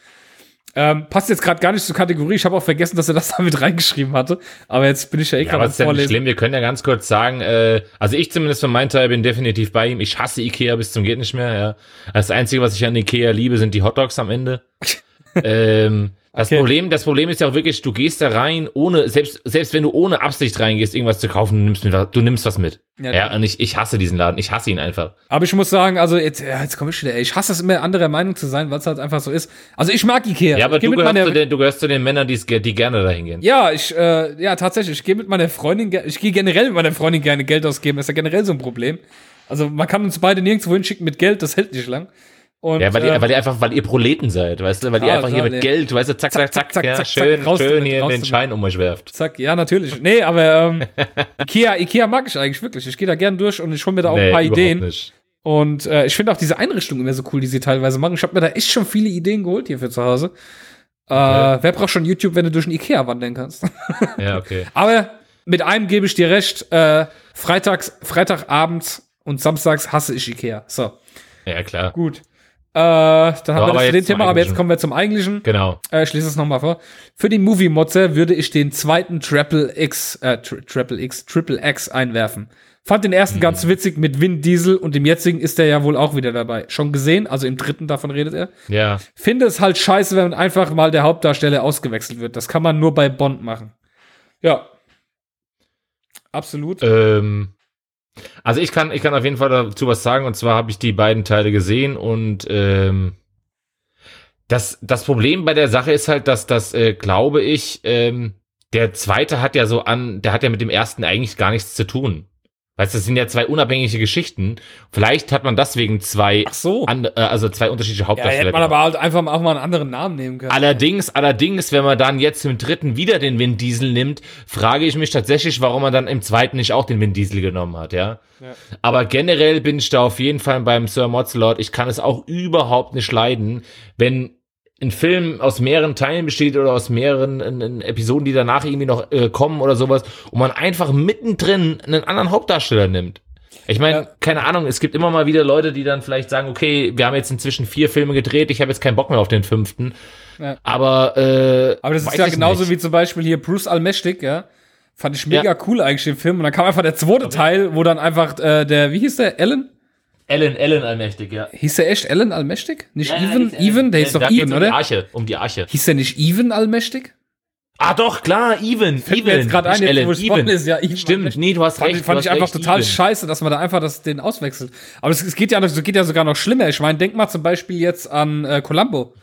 Ähm, passt jetzt gerade gar nicht zur Kategorie. Ich habe auch vergessen, dass er das (laughs) da mit reingeschrieben hatte. Aber jetzt bin ich ja eh Ja, gerade ist ja nicht schlimm. Wir können ja ganz kurz sagen, äh, also ich zumindest für meinen Teil bin definitiv bei ihm. Ich hasse Ikea bis zum geht nicht mehr. Ja. Das Einzige, was ich an Ikea liebe, sind die Hotdogs am Ende. (laughs) ähm, das Okay. Problem, das Problem ist ja auch wirklich, du gehst da rein, ohne, selbst, selbst wenn du ohne Absicht reingehst, irgendwas zu kaufen, du nimmst, mit, du nimmst was mit. Ja. Ja, und ich, ich hasse diesen Laden. Ich hasse ihn einfach. Aber ich muss sagen, also jetzt, ja, jetzt komme ich wieder, ey. Ich hasse es immer, anderer Meinung zu sein, weil es halt einfach so ist. Also ich mag Ikea. Ja, aber du gehörst, meiner, zu den, du gehörst zu den Männern, die's, ge- die gerne da hingehen. Ja, ich, äh, ja, tatsächlich. Ich gehe mit meiner Freundin, ich gehe generell mit meiner Freundin gerne Geld ausgeben. Das ist ja generell so ein Problem. Also man kann uns beide nirgendwo hinschicken mit Geld, das hält nicht lang. Und, Ja, weil, äh, ihr, weil ihr einfach, weil ihr Proleten seid, weißt du, weil ihr Ja, einfach hier klar, mit nee. Geld, weißt du, zack, zack, zack, zack, ja, zack, schön, zack, schön hier raus den. Schein um euch werft. zack, ja, natürlich. Nee, aber ähm, (laughs) Ikea, Ikea mag ich eigentlich wirklich. Ich gehe da gern durch und ich hole mir da auch ein paar Ideen. Nicht. Und äh, ich finde auch diese Einrichtung immer so cool, die sie teilweise machen. Ich habe mir da echt schon viele Ideen geholt hier für zu Hause. Äh, Okay. wer braucht schon YouTube, wenn du durch ein Ikea wandern kannst? Ja, (laughs) okay. Aber mit einem gebe ich dir recht. Äh, freitags, Freitagabends und samstags hasse ich Ikea. So, Ja, klar. gut. Äh, dann haben wir das zu dem Thema, aber jetzt kommen wir zum eigentlichen. Genau. Äh, ich lese es nochmal vor. Für den Movie Motzer würde ich den zweiten Triple X, äh, Tri Triple X, Triple X einwerfen. Fand den ersten ganz witzig mit Vin Diesel und im jetzigen ist er ja wohl auch wieder dabei. Schon gesehen, also im dritten davon redet er. Ja. Finde es halt scheiße, wenn einfach mal der Hauptdarsteller ausgewechselt wird. Das kann man nur bei Bond machen. Ja. Absolut. Ähm, also ich kann, ich kann auf jeden Fall dazu was sagen, und zwar habe ich die beiden Teile gesehen und ähm, das, das Problem bei der Sache ist halt, dass das, äh, glaube ich, ähm, der zweite hat ja so an, der hat ja mit dem ersten eigentlich gar nichts zu tun. Weißt du, das sind ja zwei unabhängige Geschichten. Vielleicht hat man deswegen zwei, Ach so. an, äh, also zwei unterschiedliche Ja, Hauptdarsteller. hätte man aber halt einfach auch mal einen anderen Namen nehmen können. Allerdings, allerdings, wenn man dann jetzt im dritten wieder den Vin Diesel nimmt, frage ich mich tatsächlich, warum man dann im zweiten nicht auch den Vin Diesel genommen hat, ja. Ja. Aber generell bin ich da auf jeden Fall beim Sir Mozzelot. Ich kann es auch überhaupt nicht leiden, wenn ein Film aus mehreren Teilen besteht oder aus mehreren äh, äh, Episoden, die danach irgendwie noch äh, kommen oder sowas, und man einfach mittendrin einen anderen Hauptdarsteller nimmt. Ich meine, Ja. keine Ahnung, es gibt immer mal wieder Leute, die dann vielleicht sagen, okay, wir haben jetzt inzwischen vier Filme gedreht, ich habe jetzt keinen Bock mehr auf den fünften. Ja. Aber, äh, Aber das ist ja genauso nicht. wie zum Beispiel hier Bruce Allmächtig, ja. Fand ich mega cool eigentlich den Film. Und dann kam einfach der zweite Teil, wo dann einfach äh, der, wie hieß der? Alan? Ellen, Ellen allmächtig, ja. Hieß der echt Alan Allmächtig? Nicht Ja, ja, Even? die äh, Even? Der hieß doch Even, um Die oder? Arche, um die Arche. Hieß der nicht Even Allmächtig? Ah, doch, klar, Even. Fällt mir jetzt gerade ein, jetzt, wo Spawn Even. ist, ja, Even Stimmt, nee, du hast Fand, recht. fand ich einfach recht, total Even. scheiße, dass man da einfach das, den auswechselt. Aber es, es geht ja noch, es geht ja sogar noch schlimmer. Ich meine, denk mal zum Beispiel jetzt an äh, Columbo.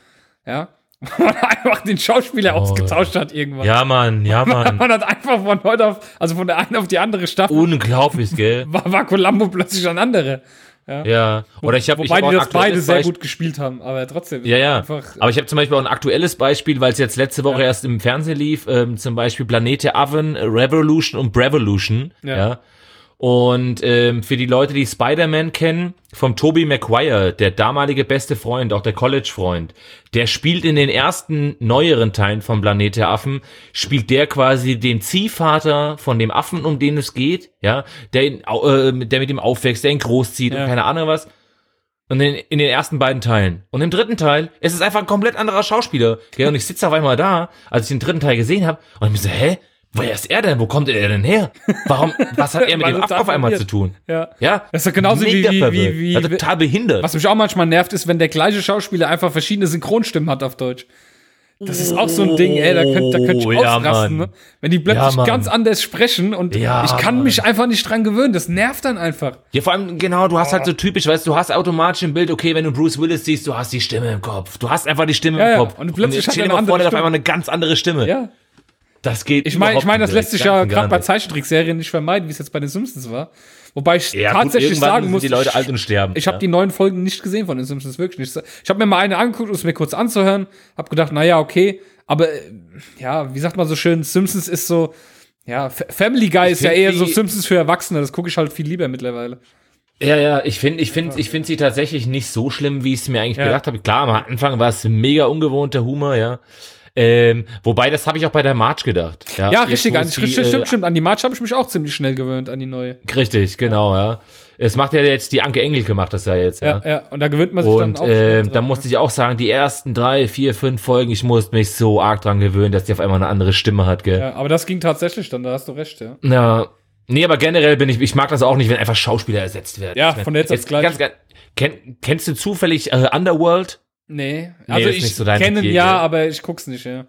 Ja. (laughs) Wo man einfach den Schauspieler ausgetauscht hat irgendwann. Oh. Ja, Mann, ja, (laughs) Mann. Man hat einfach von heute auf, also von der einen auf die andere Staffel, Unglaublich, gell? (laughs) war, war Columbo plötzlich ein anderer. Ja. Oder ich habe ich Wobei auch die das beide sehr gut gespielt haben, aber trotzdem. Ja, ja. Einfach, Aber ich habe zum Beispiel auch ein aktuelles Beispiel, weil es jetzt letzte Woche erst im Fernsehen lief, ähm, zum Beispiel Planete Oven, Revolution und Brevolution. Ja. Ja. Und ähm, für die Leute, die Spider-Man kennen, vom Tobey Maguire, der damalige beste Freund, auch der College-Freund, der spielt in den ersten neueren Teilen von Planet der Affen, spielt der quasi den Ziehvater von dem Affen, um den es geht, ja, der, ihn, äh, der mit ihm aufwächst, der ihn großzieht Ja. und keine Ahnung was. Und in, in den ersten beiden Teilen. Und im dritten Teil ist es einfach ein komplett anderer Schauspieler. Gell? Und ich sitze auf einmal da, als ich den dritten Teil gesehen habe, und ich mir so, hä? Woher ist er denn? Wo kommt er denn her? Warum, (laughs) was hat er mit dem Aff auf einmal zu tun? ja. Ja. Das ist doch genauso wie- mega wie- wie- wie- ja, total behindert. Was mich auch manchmal nervt, ist, wenn der gleiche Schauspieler einfach verschiedene Synchronstimmen hat auf Deutsch. Das ist auch so ein Ding, ey, da könnt, da könnt ich Oh, ja, ausrasten, Mann. ne? Wenn die plötzlich Ja, ganz anders sprechen und Ja, ich kann Mann. mich einfach nicht dran gewöhnen. Das nervt dann einfach. Ja, vor allem, genau, du hast halt so typisch, weißt du, du hast automatisch im Bild, okay, wenn du Bruce Willis siehst, du hast die Stimme im Kopf. Du hast einfach die Stimme im ja. Kopf. Und plötzlich jetzt hat er eine vor, andere der hat auf Stimme. einmal eine ganz andere Stimme. Ja. Das geht. Ich meine, ich meine, das lässt sich ja gerade bei Zeichentrickserien nicht vermeiden, wie es jetzt bei den Simpsons war. Wobei ich Ja, tatsächlich gut, sagen muss, die Leute ich, alt und sterben. ich habe die neuen Folgen nicht gesehen von den Simpsons, wirklich nicht. Ich habe mir mal eine angeguckt, um es mir kurz anzuhören, habe gedacht, na ja, okay, aber äh, ja, wie sagt man so schön, Simpsons ist so, ja, Family Guy ist ja find eher so Simpsons für Erwachsene, das gucke ich halt viel lieber mittlerweile. Ja, ja, ich finde ich finde, ich finde sie tatsächlich nicht so schlimm, wie ich es mir eigentlich Ja. gedacht habe. Klar, am Anfang war es mega ungewohnter Humor, ja. Ähm, wobei, das habe ich auch bei der March gedacht. Ja, Ja, Jetzt, richtig, an, sie, stimmt, äh, stimmt, an die March habe ich mich auch ziemlich schnell gewöhnt, an die neue. Richtig, genau, ja. Es macht ja jetzt die Anke Engelke macht das ja jetzt, Ja, ja. ja, und da gewöhnt man sich dann Und auch schnell äh, dran, da musste ich auch sagen, die ersten drei, vier, fünf Folgen, ich musste mich so arg dran gewöhnen, dass die auf einmal eine andere Stimme hat, gell. ja, aber das ging tatsächlich dann, da hast du recht, ja. Ja. Nee, aber generell bin ich, ich mag das auch nicht, wenn einfach Schauspieler ersetzt werden. Ja, Ich mein, von jetzt aufs Gleiche. Ganz, ganz, kenn, kennst du zufällig äh, Underworld? Nee, Nee, also ich so kenne ja, gell? aber ich guck's nicht, ja.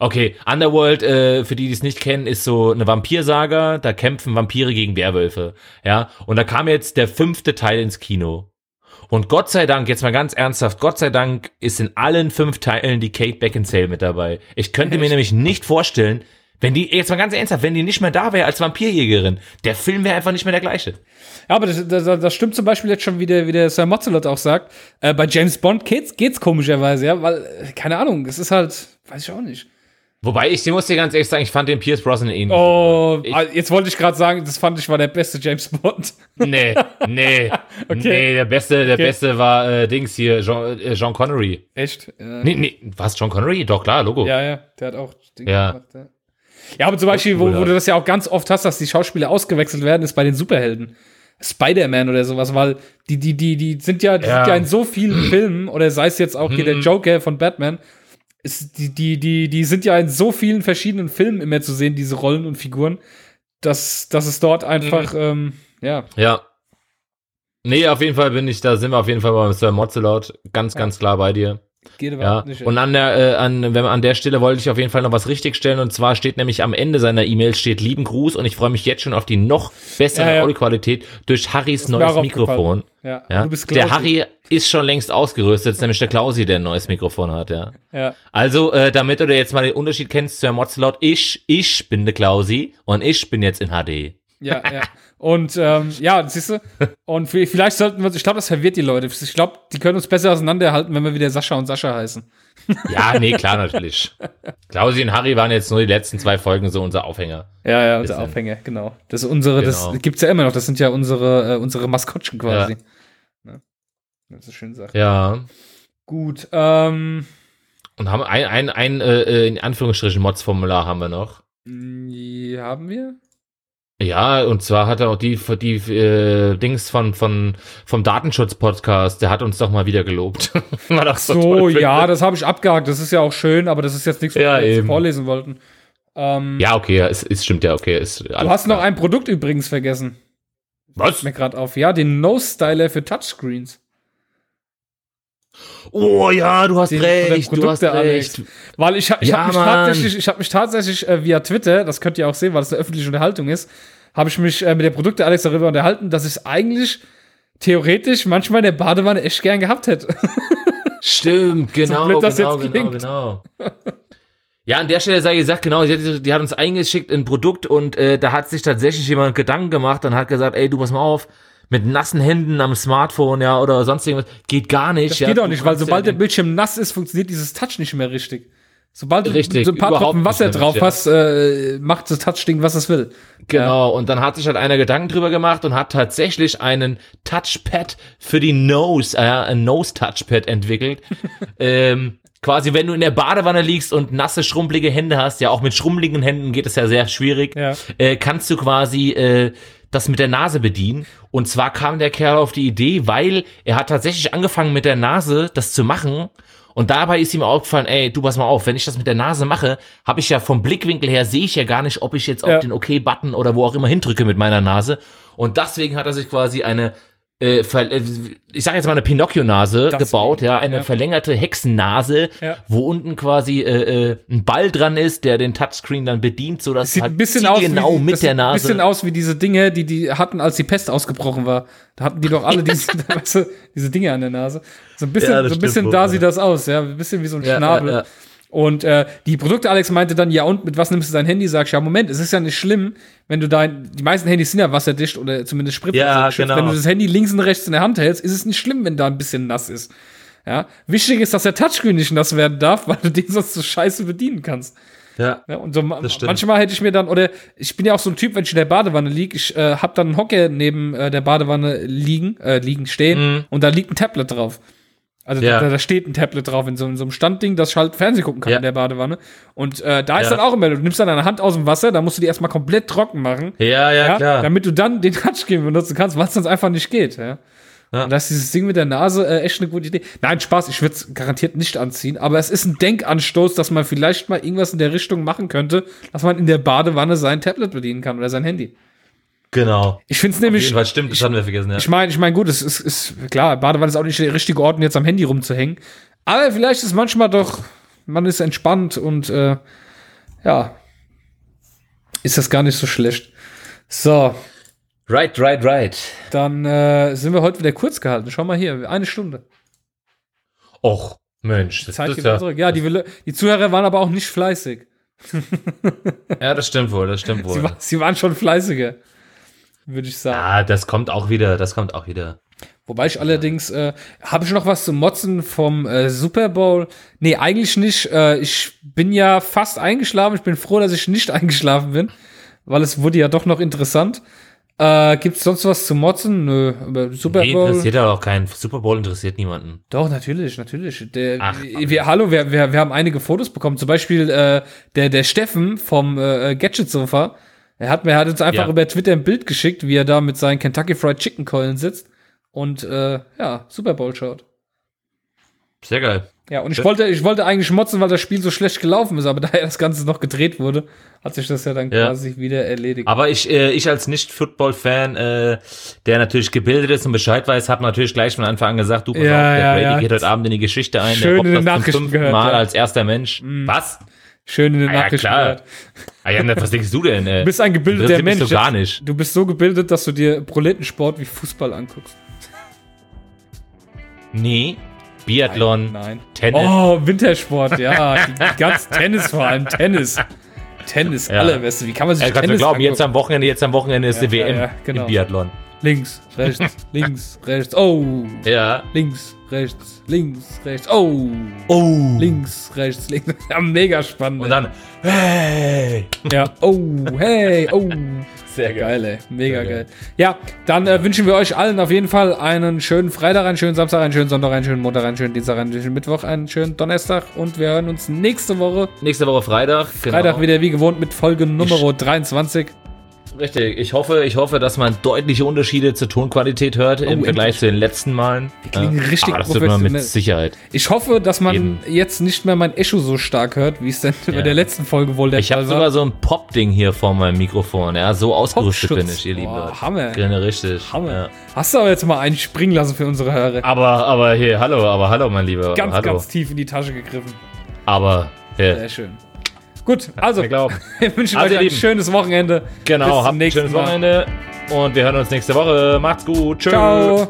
Okay, Underworld, äh, für die, die es nicht kennen, ist so eine Vampirsaga. Da kämpfen Vampire gegen Werwölfe. Ja, und da kam jetzt der fünfte Teil ins Kino. Und Gott sei Dank, jetzt mal ganz ernsthaft, Gott sei Dank ist in allen fünf Teilen die Kate Beckinsale mit dabei. Ich könnte mir nämlich nicht vorstellen, wenn die, jetzt mal ganz ernsthaft, wenn die nicht mehr da wäre als Vampirjägerin, der Film wäre einfach nicht mehr der gleiche. Ja, aber das, das, das stimmt zum Beispiel jetzt schon, wie der, wie der Sir Mozzelot auch sagt. Äh, bei James Bond geht's, geht's komischerweise, ja, weil, äh, keine Ahnung, es ist halt, weiß ich auch nicht. Wobei ich, ich muss dir ganz ehrlich sagen, ich fand den Pierce Brosnan nicht. Oh, Ich- ah, jetzt wollte ich gerade sagen, das fand ich war der beste James Bond. Nee, nee, (laughs) Okay. nee, der beste, der Okay. beste war äh, Dings hier, Jean, äh, Jean Connery. Echt? Ja, Nee, nee, was, John Connery? Doch, klar, Logo. ja, ja, der hat auch Dinge Ja. gemacht, ja. Ja, aber zum Beispiel, wo, wo du das ja auch ganz oft hast, dass die Schauspieler ausgewechselt werden, ist bei den Superhelden. Spider-Man oder sowas, weil die, die, die, die sind ja, die Ja. sind ja in so vielen (clears throat) Filmen, oder sei es jetzt auch hier der Mhm. Joker von Batman, ist, die, die, die, die sind ja in so vielen verschiedenen Filmen immer zu sehen, diese Rollen und Figuren, dass, dass es dort einfach, Mhm. ähm, ja, Ja. Nee, auf jeden Fall bin ich, da sind wir auf jeden Fall beim Sir Mozzelot. Ganz, ganz klar bei dir. Geht Ja. überhaupt nicht. Und an der, äh, an, wenn man an der Stelle wollte ich auf jeden Fall noch was richtigstellen. Und zwar steht nämlich am Ende seiner E-Mail steht lieben Gruß und ich freue mich jetzt schon auf die noch bessere Ja, ja. Audioqualität durch Harrys neues Mikrofon. ja. Ja. Du bist der. Harry ist schon längst ausgerüstet, ist nämlich der Klausi, der ein neues Mikrofon hat, ja. Ja. Also, äh, damit du jetzt mal den Unterschied kennst zu Herrn Mozzelot, ich, ich bin der Klausi und ich bin jetzt in HD. Ja, ja. (laughs) Und ähm, ja, siehst du, und vi- vielleicht sollten wir ich glaube, das verwirrt die Leute. Ich glaube, die können uns besser auseinanderhalten, wenn wir wieder Sascha und Sascha heißen. Ja, nee, klar, natürlich. Klausi und Harry waren jetzt nur die letzten zwei Folgen so unser Aufhänger. Ja, ja, unser Bisschen. Aufhänger, genau. Das ist unsere, Genau. das gibt's ja immer noch, das sind ja unsere, äh, unsere Maskottchen quasi. Ja. Das ist eine schöne Sache. Ja. Gut, ähm, Und haben ein, ein, ein äh, äh, in Anführungsstrichen Mods-Formular haben wir noch. die haben wir? Ja, und zwar hat er auch die, die äh, Dings von, von, vom Datenschutz-Podcast, der hat uns doch mal wieder gelobt. (laughs) War doch So, toll, ja, das habe ich abgehakt. Das ist ja auch schön, aber das ist jetzt nichts, was Ja, wir vorlesen wollten. Ähm, Ja, okay, ja, es, es stimmt ja, okay. Ist du hast noch ein Produkt übrigens vergessen. Was? Mir gerade auf. Ja, den Nose-Styler für Touchscreens. Oh ja, du hast Den- recht, du hast recht. Weil ich, ich Ja, habe mich tatsächlich, ich habe mich tatsächlich äh, via Twitter, das könnt ihr auch sehen, weil es eine öffentliche Unterhaltung ist, habe ich mich äh, mit der Produkte Alex darüber unterhalten, dass ich es eigentlich theoretisch manchmal in der Badewanne echt gern gehabt hätte. (laughs) (laughs) Stimmt, genau, blöd das genau, genau, genau. (laughs) Ja, an der Stelle sei gesagt, genau, die hat, die hat uns eingeschickt ein Produkt und äh, da hat sich tatsächlich jemand Gedanken gemacht und hat gesagt, ey, du pass mal auf, mit nassen Händen am Smartphone, ja, oder sonst irgendwas, geht gar nicht. Das ja, geht auch du nicht, weil sobald ja der Bildschirm nass ist, funktioniert dieses Touch nicht mehr richtig. Sobald du Richtig, so ein paar Tropfen Wasser drauf ja. hast, äh, macht das Touch-Ding, was es will. Genau, und dann hat sich halt einer Gedanken drüber gemacht und hat tatsächlich einen Touchpad für die Nose, äh, ein Nose-Touchpad entwickelt. (laughs) ähm, quasi, wenn du in der Badewanne liegst und nasse, schrumpelige Hände hast, ja, auch mit schrumpeligen Händen geht es ja sehr schwierig, Ja. äh, kannst du quasi äh, das mit der Nase bedienen. Und zwar kam der Kerl auf die Idee, weil er hat tatsächlich angefangen mit der Nase das zu machen. Und dabei ist ihm aufgefallen, ey, du pass mal auf, wenn ich das mit der Nase mache, habe ich ja vom Blickwinkel her, sehe ich ja gar nicht, ob ich jetzt auf Ja. den OK-Button oder wo auch immer hindrücke mit meiner Nase. Und deswegen hat er sich quasi eine, äh, äh, ich sage jetzt mal eine Pinocchio-Nase gebaut, ja, eine ja. verlängerte Hexennase, Ja. wo unten quasi äh, äh, ein Ball dran ist, der den Touchscreen dann bedient, so dass Sieht halt ein bisschen aus genau wie, mit das der sieht Nase. ein bisschen aus wie diese Dinge, die die hatten, als die Pest ausgebrochen war. Da hatten die doch alle (laughs) diese, (laughs) weißt du, diese Dinge an der Nase. So ein bisschen, Ja, so ein bisschen stimmt da sieht das aus, ja, ein bisschen wie so ein Ja, Schnabel. Und äh, die Produkte Alex meinte dann, ja und, mit was nimmst du dein Handy? Sag ich, ja Moment, es ist ja nicht schlimm, wenn du dein, die meisten Handys sind ja wasserdicht oder zumindest spritzen. Ja, genau. Wenn du das Handy links und rechts in der Hand hältst, ist es nicht schlimm, wenn da ein bisschen nass ist. Ja, wichtig ist, dass der Touchscreen nicht nass werden darf, (laughs) weil du den sonst so scheiße bedienen kannst. Ja. ja und so manchmal hätte ich mir dann, oder ich bin ja auch so ein Typ, wenn ich in der Badewanne liege, ich äh, hab dann einen Hocker neben äh, der Badewanne liegen, äh, liegen, stehen Mhm. und da liegt ein Tablet drauf. Also Ja. da, da steht ein Tablet drauf in so, in so einem Standding, das halt Fernsehen gucken kann Ja. in der Badewanne. Und äh, da ist dann auch immer, du nimmst dann deine Hand aus dem Wasser, da musst du die erstmal komplett trocken machen. Ja, ja, klar. Damit du dann den Touchscreen benutzen kannst, was sonst einfach nicht geht. Ja. Ja. Und das ist dieses Ding mit der Nase äh, echt eine gute Idee. Nein, Spaß, ich würde es garantiert nicht anziehen, aber es ist ein Denkanstoß, dass man vielleicht mal irgendwas in der Richtung machen könnte, dass man in der Badewanne sein Tablet bedienen kann oder sein Handy. Genau. Ich finde es Auf nämlich. jeden Fall stimmt, das hatten wir vergessen, ja. Ich meine, ich meine, gut, es ist, ist klar, Badewanne ist auch nicht der richtige Ort, um jetzt am Handy rumzuhängen. Aber vielleicht ist manchmal doch, man ist entspannt und äh, ja, ist das gar nicht so schlecht. So, Right, right, right. dann äh, sind wir heute wieder kurz gehalten. Schau mal hier, eine Stunde. Och, Mensch, das Zeit ist geht ja, zurück. Ja, die, die Zuhörer waren aber auch nicht fleißig. ja, das stimmt wohl, das stimmt Sie, wohl. war, sie waren schon fleißiger, würde ich sagen. Ja, das kommt auch wieder, das kommt auch wieder. Wobei ich allerdings, äh, habe ich noch was zu motzen vom äh, Super Bowl? Nee, eigentlich nicht. Äh, ich bin ja fast eingeschlafen. Ich bin froh, dass ich nicht (laughs) eingeschlafen bin, weil es wurde ja doch noch interessant. Äh, gibt's sonst was zu motzen? Nö, aber Super Nee, Bowl. interessiert ja auch keinen. Super Bowl interessiert niemanden. Doch, natürlich, natürlich. Der, Ach, wir, hallo, wir, wir, wir haben einige Fotos bekommen. Zum Beispiel äh, der, der Steffen vom äh, Gadget Sofa. Er hat mir er hat uns einfach Ja. über Twitter ein Bild geschickt, wie er da mit seinen Kentucky Fried Chicken Keulen sitzt und äh, ja, Super Bowl schaut. Sehr geil. Ja, und ich wollte, ich wollte eigentlich motzen, weil das Spiel so schlecht gelaufen ist, aber (laughs) da ja das Ganze noch gedreht wurde, hat sich das ja dann Ja. quasi wieder erledigt. Aber ich, äh, ich als Nicht-Football-Fan, äh, der natürlich gebildet ist und Bescheid weiß, habe natürlich gleich von Anfang an gesagt, du, pass Ja, auf, der ja, Brady geht heute Abend in die Geschichte ein. Schön in den der robbt das zum fünften gehört, Mal. Mhm. als erster Mensch. Was? Schön in den Ah, ja, klar. Ah, ja, was denkst du denn? Äh, Du bist ein gebildeter Mensch. So gar nicht. Du bist so gebildet, dass du dir Proletensport wie Fußball anguckst. Nee. Biathlon, Nein. Tennis. Oh, Wintersport, ja. Ganz (laughs) Tennis vor allem. Tennis. Tennis, Ja. allerbeste. Wie kann man sich mir Tennis glauben, jetzt angucken? am Wochenende, jetzt am Wochenende ist Ja, die WM ja, ja, genau. im Biathlon. Links, rechts, (laughs) links, rechts. Oh. Ja. Links, rechts, links, rechts. Oh. Oh. Links, rechts, links. (laughs) Ja, mega spannend. Und dann, hey. Ja. Oh, hey, oh. Sehr Geil, ey. Mega Sehr geil. Ja, dann äh, wünschen wir euch allen auf jeden Fall einen schönen Freitag, einen schönen Samstag, einen schönen Sonntag, einen schönen Montag, einen schönen Dienstag, einen schönen Mittwoch, einen schönen Donnerstag und wir hören uns nächste Woche, Nächste Woche Freitag. genau. Freitag wieder wie gewohnt mit Folge Nummer 23. Richtig. Ich hoffe, ich hoffe, dass man deutliche Unterschiede zur Tonqualität hört im Oh, Vergleich endlich. zu den letzten Malen. Die klingen richtig Aber das tut man mit. Sicherheit. Ich hoffe, dass man Eben. jetzt nicht mehr mein Echo so stark hört, wie es denn bei der letzten Folge wohl der Ich habe Fall sogar so ein Pop-Ding hier vor meinem Mikrofon. Ja, so ausgerüstet bin ich, ihr lieben Leute. Hammer. Genau, richtig. Hammer. Ja. Hast du aber jetzt mal einen springen lassen für unsere Hörer. Aber, aber hier, hallo, aber hallo, mein Lieber. Ganz, hallo. ganz tief in die Tasche gegriffen. Aber, hier. Sehr schön. Gut, also, wir (laughs) wünschen Also, euch ein schönes Wochenende. Bis Genau, zum habt ein schönes. Wochenende. Und wir hören uns nächste Woche. Macht's gut. Tschüss. Ciao.